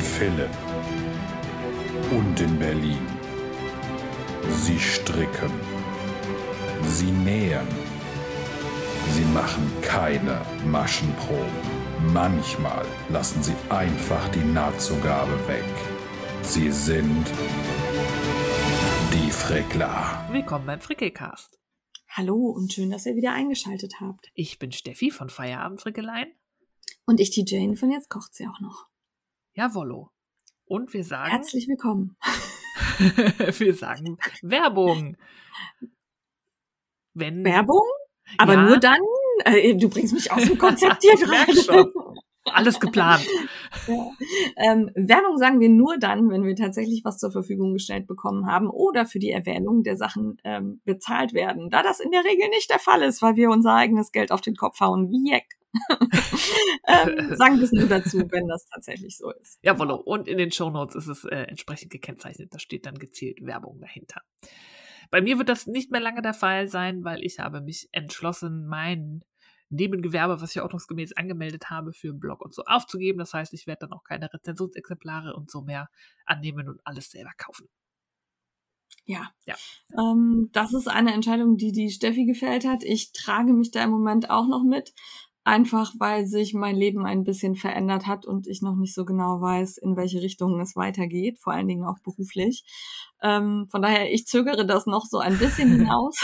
In Philipp und in Berlin. Sie stricken. Sie nähen. Sie machen keine Maschenproben. Manchmal lassen sie einfach die Nahtzugabe weg. Sie sind die Frickler. Willkommen beim Frickelcast. Hallo und schön, dass ihr wieder eingeschaltet habt. Ich bin Steffi von Feierabend Frickelein. Und ich die Jane von Jetzt kocht sie auch noch. Jawollo. Und wir sagen. Herzlich willkommen. wir sagen Werbung. Wenn, Werbung? Aber Ja. nur dann, äh, du bringst mich aus dem Konzept hier gerade. Alles geplant. Ja. Ähm, Werbung sagen wir nur dann, wenn wir tatsächlich was zur Verfügung gestellt bekommen haben oder für die Erwähnung der Sachen ähm, bezahlt werden. Da das in der Regel nicht der Fall ist, weil wir unser eigenes Geld auf den Kopf hauen, wie Jack. ähm, sagen wir es nur dazu, wenn das tatsächlich so ist. Jawollo. Und in den Shownotes ist es äh, entsprechend gekennzeichnet. Da steht dann gezielt Werbung dahinter. Bei mir wird das nicht mehr lange der Fall sein, weil ich habe mich entschlossen, mein Nebengewerbe, was ich ordnungsgemäß angemeldet habe, für einen Blog und so aufzugeben. Das heißt, ich werde dann auch keine Rezensionsexemplare und so mehr annehmen und alles selber kaufen. Ja. Ja. Ähm, das ist eine Entscheidung, die die Steffi gefällt hat. Ich trage mich da im Moment auch noch mit. Einfach weil sich mein Leben ein bisschen verändert hat und ich noch nicht so genau weiß, in welche Richtung es weitergeht, vor allen Dingen auch beruflich. Ähm, von daher, ich zögere das noch so ein bisschen hinaus.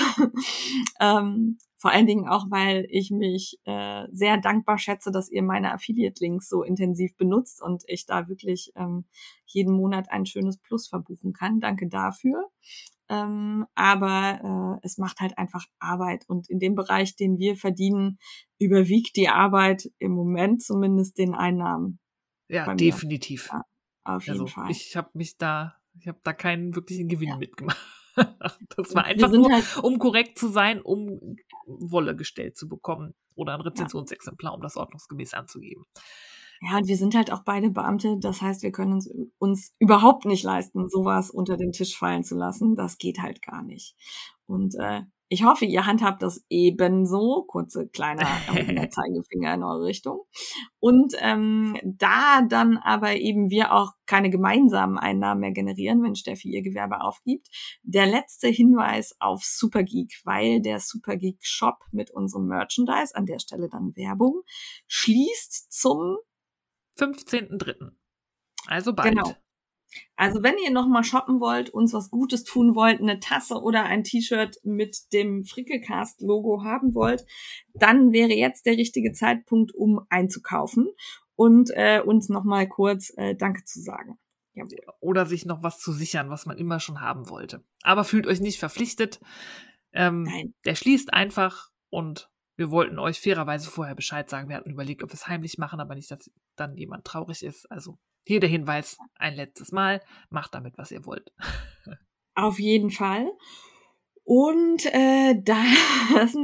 ähm, vor allen Dingen auch, weil ich mich äh, sehr dankbar schätze, dass ihr meine Affiliate-Links so intensiv benutzt und ich da wirklich ähm, jeden Monat ein schönes Plus verbuchen kann. Danke dafür. Ähm, aber äh, es macht halt einfach Arbeit und in dem Bereich, den wir verdienen, überwiegt die Arbeit im Moment zumindest den Einnahmen. Ja, definitiv. Ja, Auf jeden Also Fall. ich habe mich da, ich habe da keinen wirklichen Gewinn Ja. mitgemacht. Das war einfach nur, halt- um korrekt zu sein, um Wolle gestellt zu bekommen oder ein Rezensionsexemplar, um das ordnungsgemäß anzugeben. Ja, und wir sind halt auch beide Beamte. Das heißt, wir können uns, uns überhaupt nicht leisten, sowas unter den Tisch fallen zu lassen. Das geht halt gar nicht. Und äh, ich hoffe, ihr handhabt das ebenso. Kurze kleiner Zeigefinger in eure Richtung. Und ähm, da dann aber eben wir auch keine gemeinsamen Einnahmen mehr generieren, wenn Steffi ihr Gewerbe aufgibt, der letzte Hinweis auf Supergeek, weil der Supergeek Shop mit unserem Merchandise, an der Stelle dann Werbung, schließt zum 15.3. Also bald. Genau. Also wenn ihr noch mal shoppen wollt, uns was Gutes tun wollt, eine Tasse oder ein T-Shirt mit dem Frickelcast-Logo haben wollt, dann wäre jetzt der richtige Zeitpunkt, um einzukaufen und äh, uns noch mal kurz äh, Danke zu sagen. Jawohl. Oder sich noch was zu sichern, was man immer schon haben wollte. Aber fühlt euch nicht verpflichtet. Ähm, Nein. Der schließt einfach und wir wollten euch fairerweise vorher Bescheid sagen. Wir hatten überlegt, ob wir es heimlich machen, aber nicht, dass dann jemand traurig ist. Also hier der Hinweis ein letztes Mal. Macht damit, was ihr wollt. Auf jeden Fall. Und äh, das,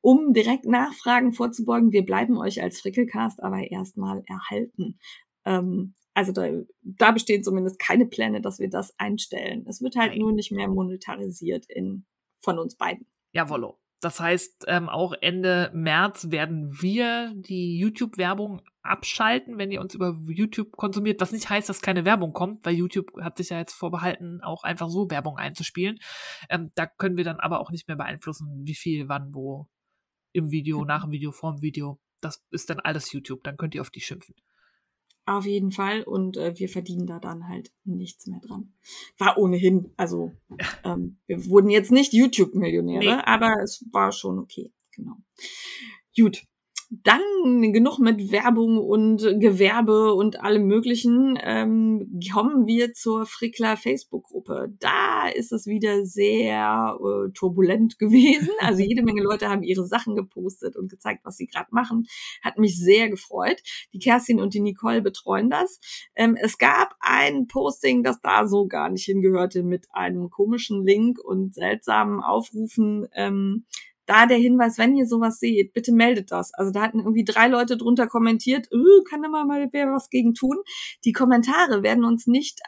um direkt Nachfragen vorzubeugen, wir bleiben euch als Frickelcast aber erstmal erhalten. Ähm, also da, da bestehen zumindest keine Pläne, dass wir das einstellen. Es wird halt Nein. nur nicht mehr monetarisiert in, von uns beiden. Jawollo. Das heißt, ähm, auch Ende März werden wir die YouTube-Werbung abschalten, wenn ihr uns über YouTube konsumiert. Was nicht heißt, dass keine Werbung kommt, weil YouTube hat sich ja jetzt vorbehalten, auch einfach so Werbung einzuspielen. Ähm, da können wir dann aber auch nicht mehr beeinflussen, wie viel, wann, wo, im Video, nach dem Video, vorm Video. Das ist dann alles YouTube. Dann könnt ihr auf die schimpfen. Auf jeden Fall. Und äh, wir verdienen da dann halt nichts mehr dran. War ohnehin, also ähm, wir wurden jetzt nicht YouTube-Millionäre, Nee. aber es war schon okay. Genau. Gut. Dann genug mit Werbung und Gewerbe und allem Möglichen. Ähm, kommen wir zur Frickler Facebook-Gruppe. Da ist es wieder sehr äh, turbulent gewesen. Also jede Menge Leute haben ihre Sachen gepostet und gezeigt, was sie gerade machen. Hat mich sehr gefreut. Die Kerstin und die Nicole betreuen das. Ähm, es gab ein Posting, das da so gar nicht hingehörte, mit einem komischen Link und seltsamen Aufrufen. Ähm, da der Hinweis, wenn ihr sowas seht, bitte meldet das. Also da hatten irgendwie drei Leute drunter kommentiert, äh, kann da mal mal wer was gegen tun. Die Kommentare werden uns nicht,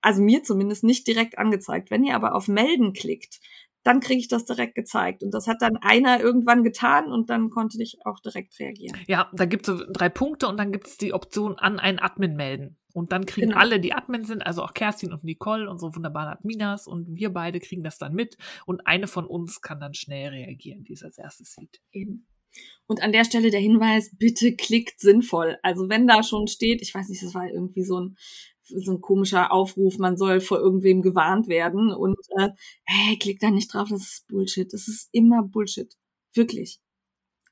also mir zumindest nicht direkt angezeigt. Wenn ihr aber auf Melden klickt, dann kriege ich das direkt gezeigt. Und das hat dann einer irgendwann getan und dann konnte ich auch direkt reagieren. Ja, da gibt es so drei Punkte und dann gibt es die Option an einen Admin melden. Und dann kriegen genau. alle, die Admin sind, also auch Kerstin und Nicole, unsere wunderbaren Adminas, und wir beide kriegen das dann mit. Und eine von uns kann dann schnell reagieren, die es als erstes sieht. Eben. Und an der Stelle der Hinweis, bitte klickt sinnvoll. Also wenn da schon steht, ich weiß nicht, das war irgendwie so ein so ein komischer Aufruf, man soll vor irgendwem gewarnt werden und äh, hey, klick da nicht drauf, das ist Bullshit. Das ist immer Bullshit. Wirklich.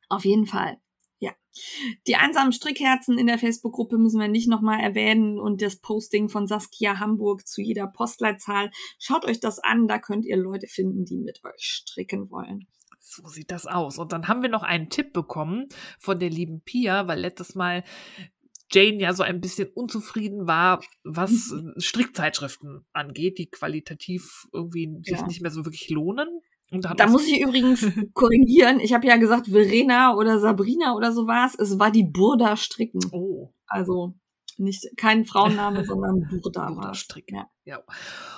Auf jeden Fall. Die einsamen Strickherzen in der Facebook-Gruppe müssen wir nicht nochmal erwähnen und das Posting von Saskia Hamburg zu jeder Postleitzahl. Schaut euch das an, da könnt ihr Leute finden, die mit euch stricken wollen. So sieht das aus. Und dann haben wir noch einen Tipp bekommen von der lieben Pia, weil letztes Mal Jane ja so ein bisschen unzufrieden war, was Strickzeitschriften angeht, die qualitativ irgendwie sich ja. nicht mehr so wirklich lohnen. Da muss ich übrigens korrigieren. Ich habe ja gesagt, Verena oder Sabrina oder so war es. Es war die Burda Stricken. Oh. Also nicht kein Frauenname, sondern Burda. Burda Stricken. Ja. ja.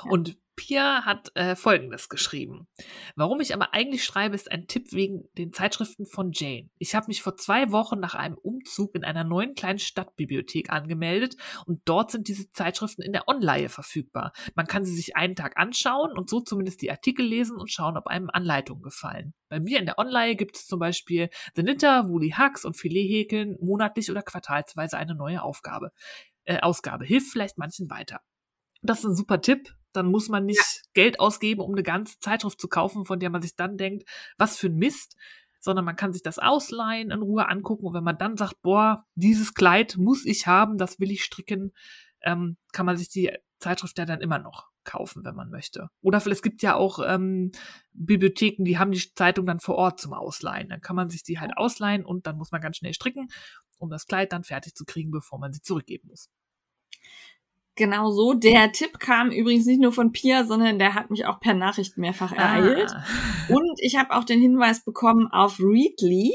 Und Pia hat äh, Folgendes geschrieben. Warum ich aber eigentlich schreibe, ist ein Tipp wegen den Zeitschriften von Jane. Ich habe mich vor zwei Wochen nach einem Umzug in einer neuen kleinen Stadtbibliothek angemeldet und dort sind diese Zeitschriften in der Online verfügbar. Man kann sie sich einen Tag anschauen und so zumindest die Artikel lesen und schauen, ob einem Anleitungen gefallen. Bei mir in der Online gibt es zum Beispiel The Knitter, Woolly Hacks und Filet häkeln monatlich oder quartalsweise eine neue Aufgabe. Äh, Ausgabe hilft vielleicht manchen weiter. Das ist ein super Tipp. Dann muss man nicht ja. Geld ausgeben, um eine ganze Zeitschrift zu kaufen, von der man sich dann denkt, was für ein Mist, sondern man kann sich das ausleihen, in Ruhe angucken. Und wenn man dann sagt, boah, dieses Kleid muss ich haben, das will ich stricken, ähm, kann man sich die Zeitschrift ja dann immer noch kaufen, wenn man möchte. Oder vielleicht, es gibt ja auch ähm, Bibliotheken, die haben die Zeitung dann vor Ort zum Ausleihen. Dann kann man sich die halt ausleihen und dann muss man ganz schnell stricken, um das Kleid dann fertig zu kriegen, bevor man sie zurückgeben muss. Genau so. Der Tipp kam übrigens nicht nur von Pia, sondern der hat mich auch per Nachricht mehrfach ereilt. Ah. Und ich habe auch den Hinweis bekommen auf Readly.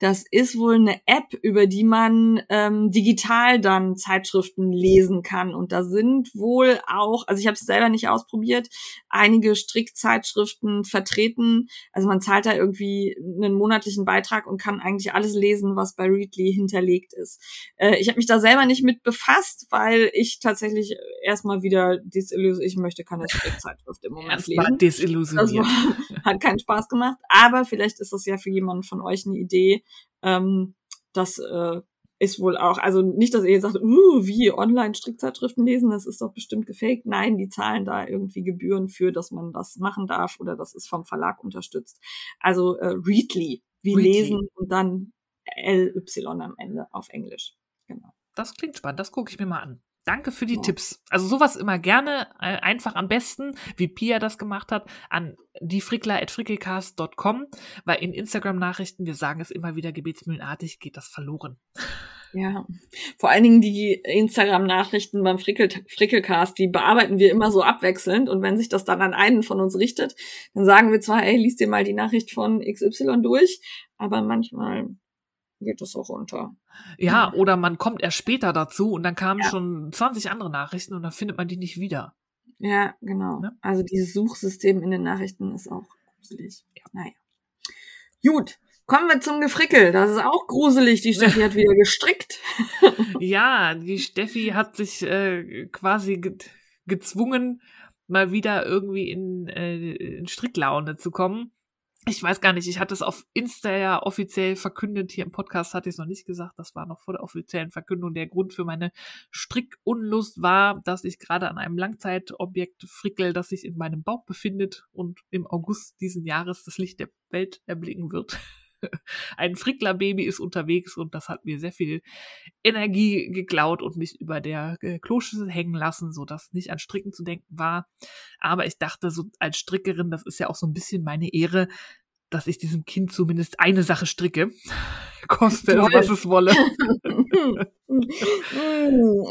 Das ist wohl eine App, über die man ähm, digital dann Zeitschriften lesen kann. Und da sind wohl auch, also ich habe es selber nicht ausprobiert, einige Strickzeitschriften vertreten. Also man zahlt da irgendwie einen monatlichen Beitrag und kann eigentlich alles lesen, was bei Readly hinterlegt ist. Äh, ich habe mich da selber nicht mit befasst, weil ich tatsächlich erstmal wieder desillusioniert, ich möchte keine Strickzeitschrift im Moment erstmal lesen. desillusioniert. Das hat keinen Spaß gemacht. Aber vielleicht ist das ja für jemanden von euch eine Idee, ähm, das äh, ist wohl auch, also nicht, dass ihr sagt, uh, wie Online-Strickzeitschriften lesen, das ist doch bestimmt gefaked. Nein, die zahlen da irgendwie Gebühren für, dass man das machen darf oder das ist vom Verlag unterstützt. Also äh, Readly, wie Readly. lesen und dann LY am Ende auf Englisch. Genau. Das klingt spannend, das gucke ich mir mal an. Danke für die ja. Tipps. Also sowas immer gerne, äh, einfach am besten, wie Pia das gemacht hat, an diefrickler.frickelcast.com, weil in Instagram-Nachrichten, wir sagen es immer wieder gebetsmühlenartig, geht das verloren. Ja, vor allen Dingen die Instagram-Nachrichten beim Frickel Frickelcast, die bearbeiten wir immer so abwechselnd und wenn sich das dann an einen von uns richtet, dann sagen wir zwar, ey, liest dir mal die Nachricht von XY durch, aber manchmal geht es auch unter. Ja, oder man kommt erst später dazu und dann kamen ja. schon 20 andere Nachrichten und dann findet man die nicht wieder. Ja, genau. Ja? Also dieses Suchsystem in den Nachrichten ist auch gruselig. Ja. Naja. Gut, kommen wir zum Gefrickel. Das ist auch gruselig. Die Steffi hat wieder gestrickt. ja, die Steffi hat sich äh, quasi ge gezwungen, mal wieder irgendwie in, äh, in Stricklaune zu kommen ich weiß gar nicht, ich hatte es auf Insta ja offiziell verkündet, hier im Podcast hatte ich es noch nicht gesagt, das war noch vor der offiziellen Verkündung. Der Grund für meine Strickunlust war, dass ich gerade an einem Langzeitobjekt frickel, das sich in meinem Bauch befindet und im August diesen Jahres das Licht der Welt erblicken wird. ein Frickler-Baby ist unterwegs und das hat mir sehr viel Energie geklaut und mich über der äh, Kloschüssel hängen lassen, so dass nicht an Stricken zu denken war. Aber ich dachte, so als Strickerin, das ist ja auch so ein bisschen meine Ehre, dass ich diesem Kind zumindest eine Sache stricke. Koste es, was es wolle.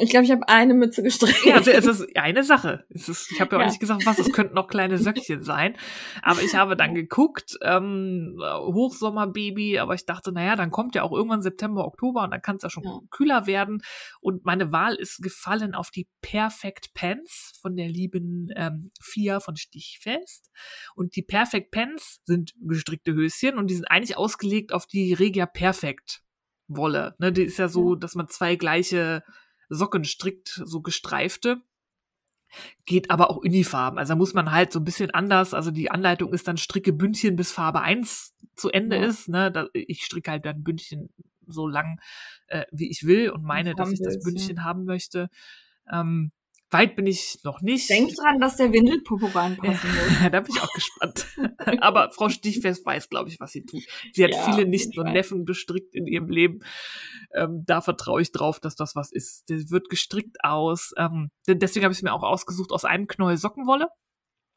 ich glaube, ich habe eine Mütze gestrickt. Ja, also es ist eine Sache. Ist, ich habe ja auch ja. nicht gesagt, was, es könnten noch kleine Söckchen sein. Aber ich habe dann geguckt, ähm, Hochsommerbaby, aber ich dachte, naja, dann kommt ja auch irgendwann September, Oktober und dann kann es ja schon ja. kühler werden. Und meine Wahl ist gefallen auf die Perfect Pants von der lieben ähm, Fia von Stichfest. Und die Perfect Pants sind gestrickte Höschen und die sind eigentlich ausgelegt auf die Regia Perfect Wolle. Ne, die ist ja so, dass man zwei gleiche Socken strickt, so gestreifte. Geht aber auch Unifarben. Also da muss man halt so ein bisschen anders. Also die Anleitung ist dann stricke Bündchen bis Farbe 1 zu Ende ja. ist. Ne? Da, ich stricke halt dann Bündchen so lang, äh, wie ich will und meine, dass ich das Bündchen ja. haben möchte. Ähm, Weit bin ich noch nicht. Denk dran, dass der Windelpopo reinpassen muss. Ja, da bin ich auch gespannt. Aber Frau Stichfest weiß, glaube ich, was sie tut. Sie hat ja, viele Nichten und Neffen bestrickt in ihrem Leben. Ähm, da vertraue ich drauf, dass das was ist. Der wird gestrickt aus. Ähm, deswegen habe ich es mir auch ausgesucht aus einem Knäuel Sockenwolle.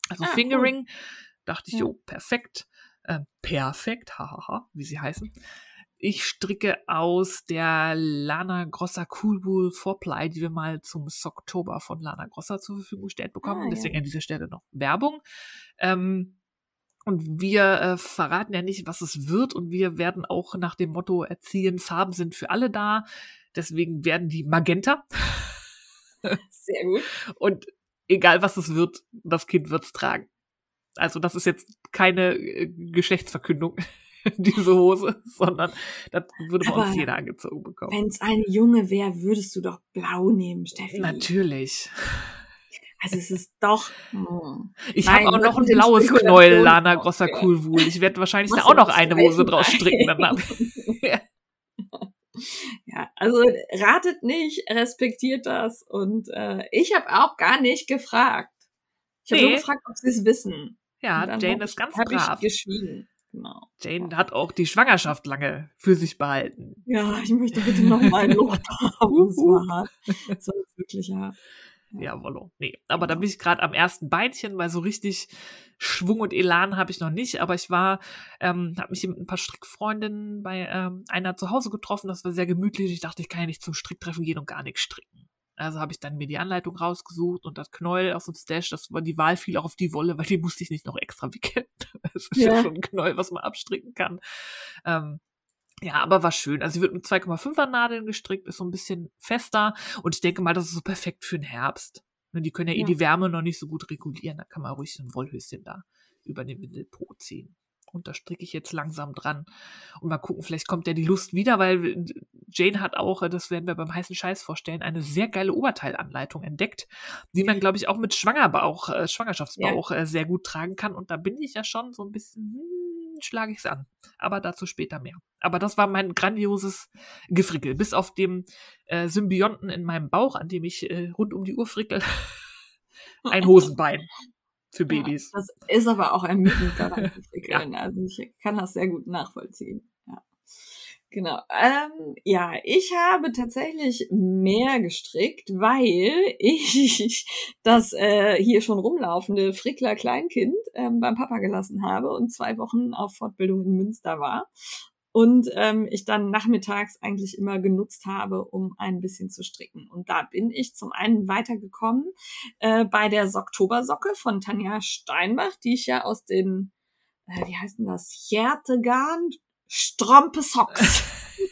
Also ah, Fingering. Cool. Dachte ich, ja. jo, perfekt. Äh, perfekt, hahaha, wie sie heißen. Ich stricke aus der Lana Grossa Coolwool Vorply, die wir mal zum Socktober von Lana Grossa zur Verfügung gestellt bekommen. Ah, Deswegen ja. an dieser Stelle noch Werbung. Ähm, und wir äh, verraten ja nicht, was es wird. Und wir werden auch nach dem Motto erziehen, Farben sind für alle da. Deswegen werden die Magenta. Sehr gut. Und egal was es wird, das Kind wird es tragen. Also das ist jetzt keine äh, Geschlechtsverkündung. diese Hose, sondern das würde bei uns jeder angezogen bekommen. Wenn es ein Junge wäre, würdest du doch blau nehmen, Steffi. Natürlich. Also es ist doch. Hm. Ich habe auch noch ein blaues Knäuel, Lana Grosser Coolwool. Ich werde wahrscheinlich da auch noch eine Hose draus stricken. Dann ja. ja, also ratet nicht, respektiert das. Und äh, ich habe auch gar nicht gefragt. Ich habe nee. nur gefragt, ob sie es wissen. Ja, Jane ist ganz brav. Ich geschwiegen. Genau. Jane hat auch die Schwangerschaft lange für sich behalten. Ja, ich möchte bitte noch mal ein Lob haben. Das war hart. Das war wirklich hart. Ja, wollo. Nee, aber da bin ich gerade am ersten Beinchen, weil so richtig Schwung und Elan habe ich noch nicht. Aber ich war, ähm, habe mich mit ein paar Strickfreundinnen bei ähm, einer zu Hause getroffen. Das war sehr gemütlich. Ich dachte, ich kann ja nicht zum Stricktreffen gehen und gar nichts stricken. Also habe ich dann mir die Anleitung rausgesucht und das Knäuel aus dem Stash, das war die Wahl fiel auch auf die Wolle, weil die musste ich nicht noch extra wickeln. Das ist ja, ja schon ein Knäuel, was man abstricken kann. Ähm, ja, aber war schön. Also sie wird mit 2,5er Nadeln gestrickt, ist so ein bisschen fester und ich denke mal, das ist so perfekt für den Herbst. Die können ja, eh ja. eh die Wärme noch nicht so gut regulieren, da kann man ruhig so ein Wollhöschen da über den Windelpo ziehen. Und da stricke ich jetzt langsam dran. Und mal gucken, vielleicht kommt ja die Lust wieder, weil Jane hat auch, äh, das werden wir beim heißen Scheiß vorstellen, eine sehr geile Oberteilanleitung entdeckt, die man, glaube ich, auch mit Schwangerbauch, äh, Schwangerschaftsbauch ja. äh, sehr gut tragen kann. Und da bin ich ja schon so ein bisschen, hm, schlage ich es an. Aber dazu später mehr. Aber das war mein grandioses Gefrickel. Bis auf dem äh, Symbionten in meinem Bauch, an dem ich äh, rund um die Uhr frickel. ein Hosenbein für Babys. Ja, das ist aber auch ermüdend daran zu wickeln. ja. Also ich kann das sehr gut nachvollziehen. Ja. Genau. Ähm, ja, ich habe tatsächlich mehr gestrickt, weil ich das äh, hier schon rumlaufende Frickler Kleinkind ähm, beim Papa gelassen habe und zwei Wochen auf Fortbildung in Münster war und ähm, ich dann nachmittags eigentlich immer genutzt habe, um ein bisschen zu stricken. Und da bin ich zum einen weitergekommen äh, bei der Socktobersocke von Tanja Steinbach, die ich ja aus den, äh, wie heißt denn das, Härtegarn, Strompe Socks.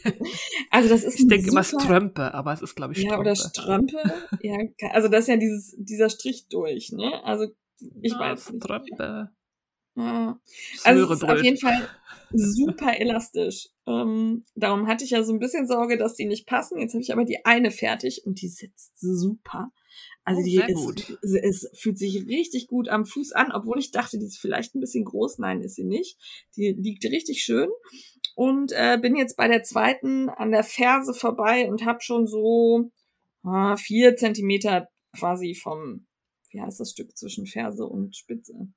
also das ist Ich denke immer Strömpe, aber es ist glaube ich Strömpe. Ja, oder Strömpe. ja, also das ist ja dieses, dieser Strich durch, ne? Also ich ja, weiß nicht. Strömpe. Ja. Also es ist auf jeden Fall super elastisch. Ähm, darum hatte ich ja so ein bisschen Sorge, dass die nicht passen. Jetzt habe ich aber die eine fertig und die sitzt super. Also oh, die ist, es fühlt sich richtig gut am Fuß an, obwohl ich dachte, die ist vielleicht ein bisschen groß. Nein, ist sie nicht. Die liegt richtig schön. Und äh, bin jetzt bei der zweiten an der Ferse vorbei und habe schon so ah, vier Zentimeter quasi vom, wie heißt das Stück zwischen Ferse und Spitze?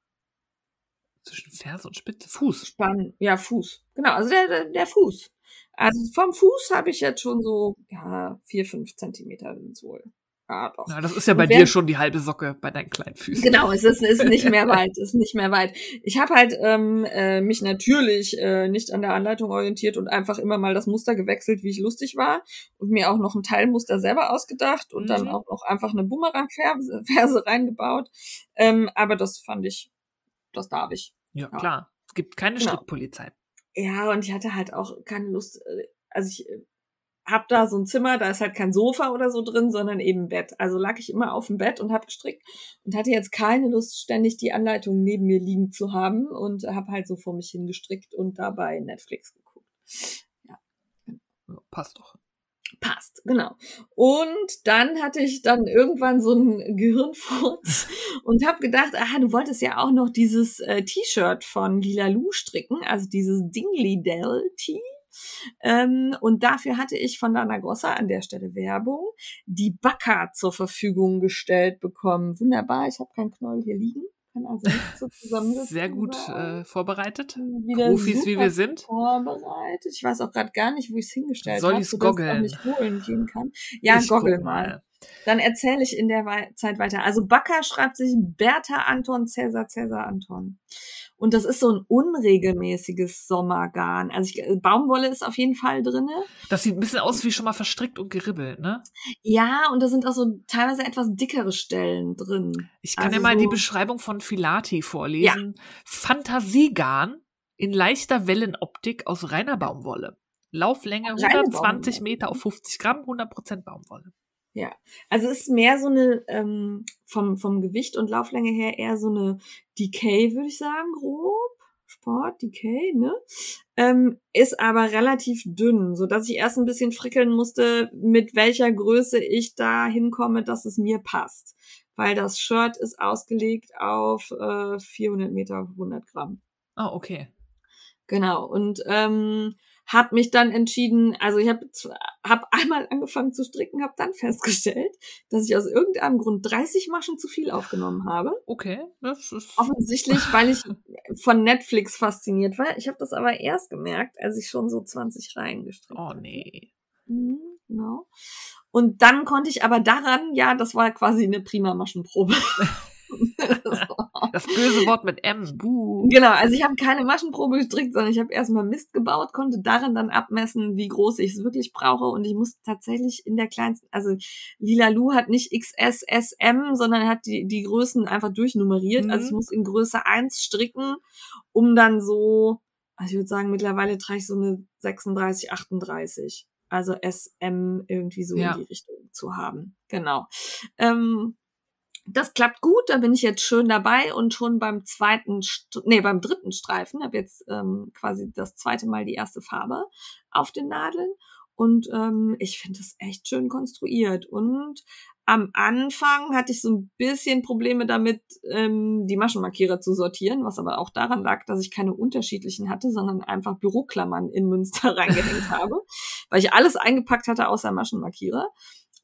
Zwischen Ferse und Spitze? Fuß. Spann, ja, Fuß. Genau, also der, der, der Fuß. Also vom Fuß habe ich jetzt schon so, ja, vier, fünf Zentimeter sind es wohl. Ja, doch. Na, das ist ja bei wer- dir schon die halbe Socke bei deinen kleinen Füßen. Genau, es ist, ist nicht mehr weit, ist nicht mehr weit. Ich habe halt ähm, äh, mich natürlich äh, nicht an der Anleitung orientiert und einfach immer mal das Muster gewechselt, wie ich lustig war und mir auch noch ein Teilmuster selber ausgedacht und dann Mhm. auch noch einfach eine Bumerang-Verse reingebaut. Ähm, aber das fand ich, das darf ich. Ja, Ja. klar. Es gibt keine Genau. Strickpolizei. Ja, und ich hatte halt auch keine Lust, äh, also ich äh, hab da so ein Zimmer, da ist halt kein Sofa oder so drin, sondern eben ein Bett. Also lag ich immer auf dem Bett und hab gestrickt und hatte jetzt keine Lust, ständig die Anleitung neben mir liegen zu haben und hab halt so vor mich hingestrickt und dabei Netflix geguckt. Ja, passt doch. Passt, genau. Und dann hatte ich dann irgendwann so einen Gehirnfurz und habe gedacht, aha, du wolltest ja auch noch dieses äh, T-Shirt von Lila Lu stricken, also dieses Dingley Dell Tee. Ähm, und dafür hatte ich von Dana Grossa an der Stelle Werbung die Bacca zur Verfügung gestellt bekommen. Wunderbar, ich habe keinen Knoll hier liegen. Kann also nicht so zusammensetzen. Sehr gut sein. äh, vorbereitet. Profis, wie wir sind. vorbereitet. Ich weiß auch gerade gar nicht, wo ich es hingestellt Soll habe, sodass ich auch goggeln? nicht holen gehen kann. Ja, Ich goggle mal. Dann erzähle ich in der Zeit weiter. Also Bakker schreibt sich Bertha Anton Cäsar Cäsar Anton. Und das ist so ein unregelmäßiges Sommergarn. Also ich, äh, Baumwolle ist auf jeden Fall drinne. Das sieht ein bisschen aus wie schon mal verstrickt und geribbelt, ne? Ja, und da sind auch so teilweise etwas dickere Stellen drin. Ich kann Also ja mal so- die Beschreibung von Filati vorlesen. Fantasiegarn in leichter Wellenoptik aus reiner Baumwolle. Lauflänge Reine 120 Baumwolle. Meter auf 50 Gramm, 100% Baumwolle. Also es ist mehr so eine, ähm, vom, vom Gewicht und Lauflänge her eher so eine Decay, würde ich sagen, grob. Sport, Decay, ne? Ähm, ist aber relativ dünn, so dass ich erst ein bisschen frickeln musste, mit welcher Größe ich da hinkomme, dass es mir passt. Weil das Shirt ist ausgelegt auf äh, 400 Meter, 100 Gramm. Ah, okay. Genau. Und ähm, habe mich dann entschieden, also ich habe hab einmal angefangen zu stricken, habe dann festgestellt, dass ich aus irgendeinem Grund 30 Maschen zu viel aufgenommen habe. Okay, das ist. Offensichtlich, weil ich von Netflix fasziniert war. Ich habe das aber erst gemerkt, als ich schon so 20 Reihen gestrickt Oh hatte. nee. Mhm, Genau. Und dann konnte ich aber daran, ja, das war quasi eine prima Maschenprobe. Das böse Wort mit M. Buh. Genau, also ich habe keine Maschenprobe gestrickt, sondern ich habe erstmal Mist gebaut, konnte darin dann abmessen, wie groß ich es wirklich brauche. Und ich muss tatsächlich in der kleinsten, also Lila Lu hat nicht XS, SM, sondern hat die, die Größen einfach durchnummeriert. Mhm. Also ich muss in Größe 1 stricken, um dann so, also ich würde sagen, mittlerweile trage ich so eine 36, 38. Also SM irgendwie so Ja. in die Richtung zu haben. Genau. Ähm, das klappt gut, da bin ich jetzt schön dabei und schon beim zweiten, nee, beim dritten Streifen, habe jetzt ähm, quasi das zweite Mal die erste Farbe auf den Nadeln und ähm, ich finde das echt schön konstruiert und am Anfang hatte ich so ein bisschen Probleme damit, ähm, die Maschenmarkierer zu sortieren, was aber auch daran lag, dass ich keine unterschiedlichen hatte, sondern einfach Büroklammern in Münster reingehängt habe, weil ich alles eingepackt hatte außer Maschenmarkierer.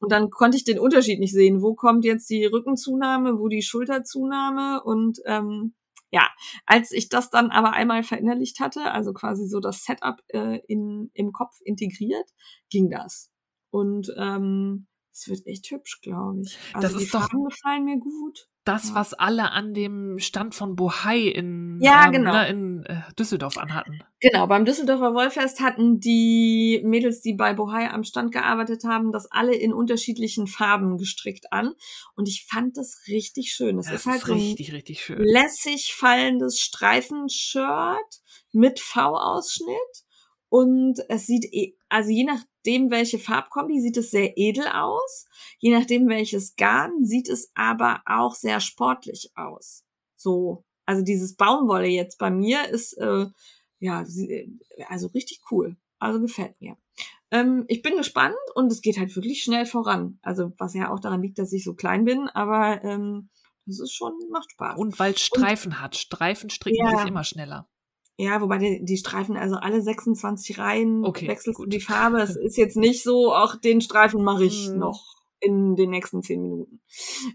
Und dann konnte ich den Unterschied nicht sehen. Wo kommt jetzt die Rückenzunahme, wo die Schulterzunahme? Und ähm, ja, als ich das dann aber einmal verinnerlicht hatte, also quasi so das Setup äh, in, im Kopf integriert, ging das. Und ähm, es wird echt hübsch, glaube ich. Also Das die ist doch- Farben gefallen mir gut. Das, Ja. was alle an dem Stand von Bohai in, Ja, ähm, genau. ne, in äh, Düsseldorf anhatten. Genau, beim Düsseldorfer Wollfest hatten die Mädels, die bei Bohai am Stand gearbeitet haben, das alle in unterschiedlichen Farben gestrickt an. Und ich fand das richtig schön. Es Das ist halt ist so ein richtig, richtig schön. lässig fallendes Streifenshirt mit V-Ausschnitt. Und es sieht, eh- also je nachdem, welche Farbkombi, sieht es sehr edel aus. Je nachdem, welches Garn, sieht es aber auch sehr sportlich aus. So, also dieses Baumwolle jetzt bei mir ist, äh, ja, sie- also richtig cool. Also gefällt mir. Ähm, ich bin gespannt und es geht halt wirklich schnell voran. Also was ja auch daran liegt, dass ich so klein bin, aber ähm, das ist schon, macht Spaß. Und weil es Streifen hat. Streifen stricken Ja. sich immer schneller. Ja, wobei die, die Streifen, also alle 26 Reihen Okay, wechselst gut. die Farbe. Es ist jetzt nicht so, auch den Streifen mache ich Mhm. noch in den nächsten zehn Minuten.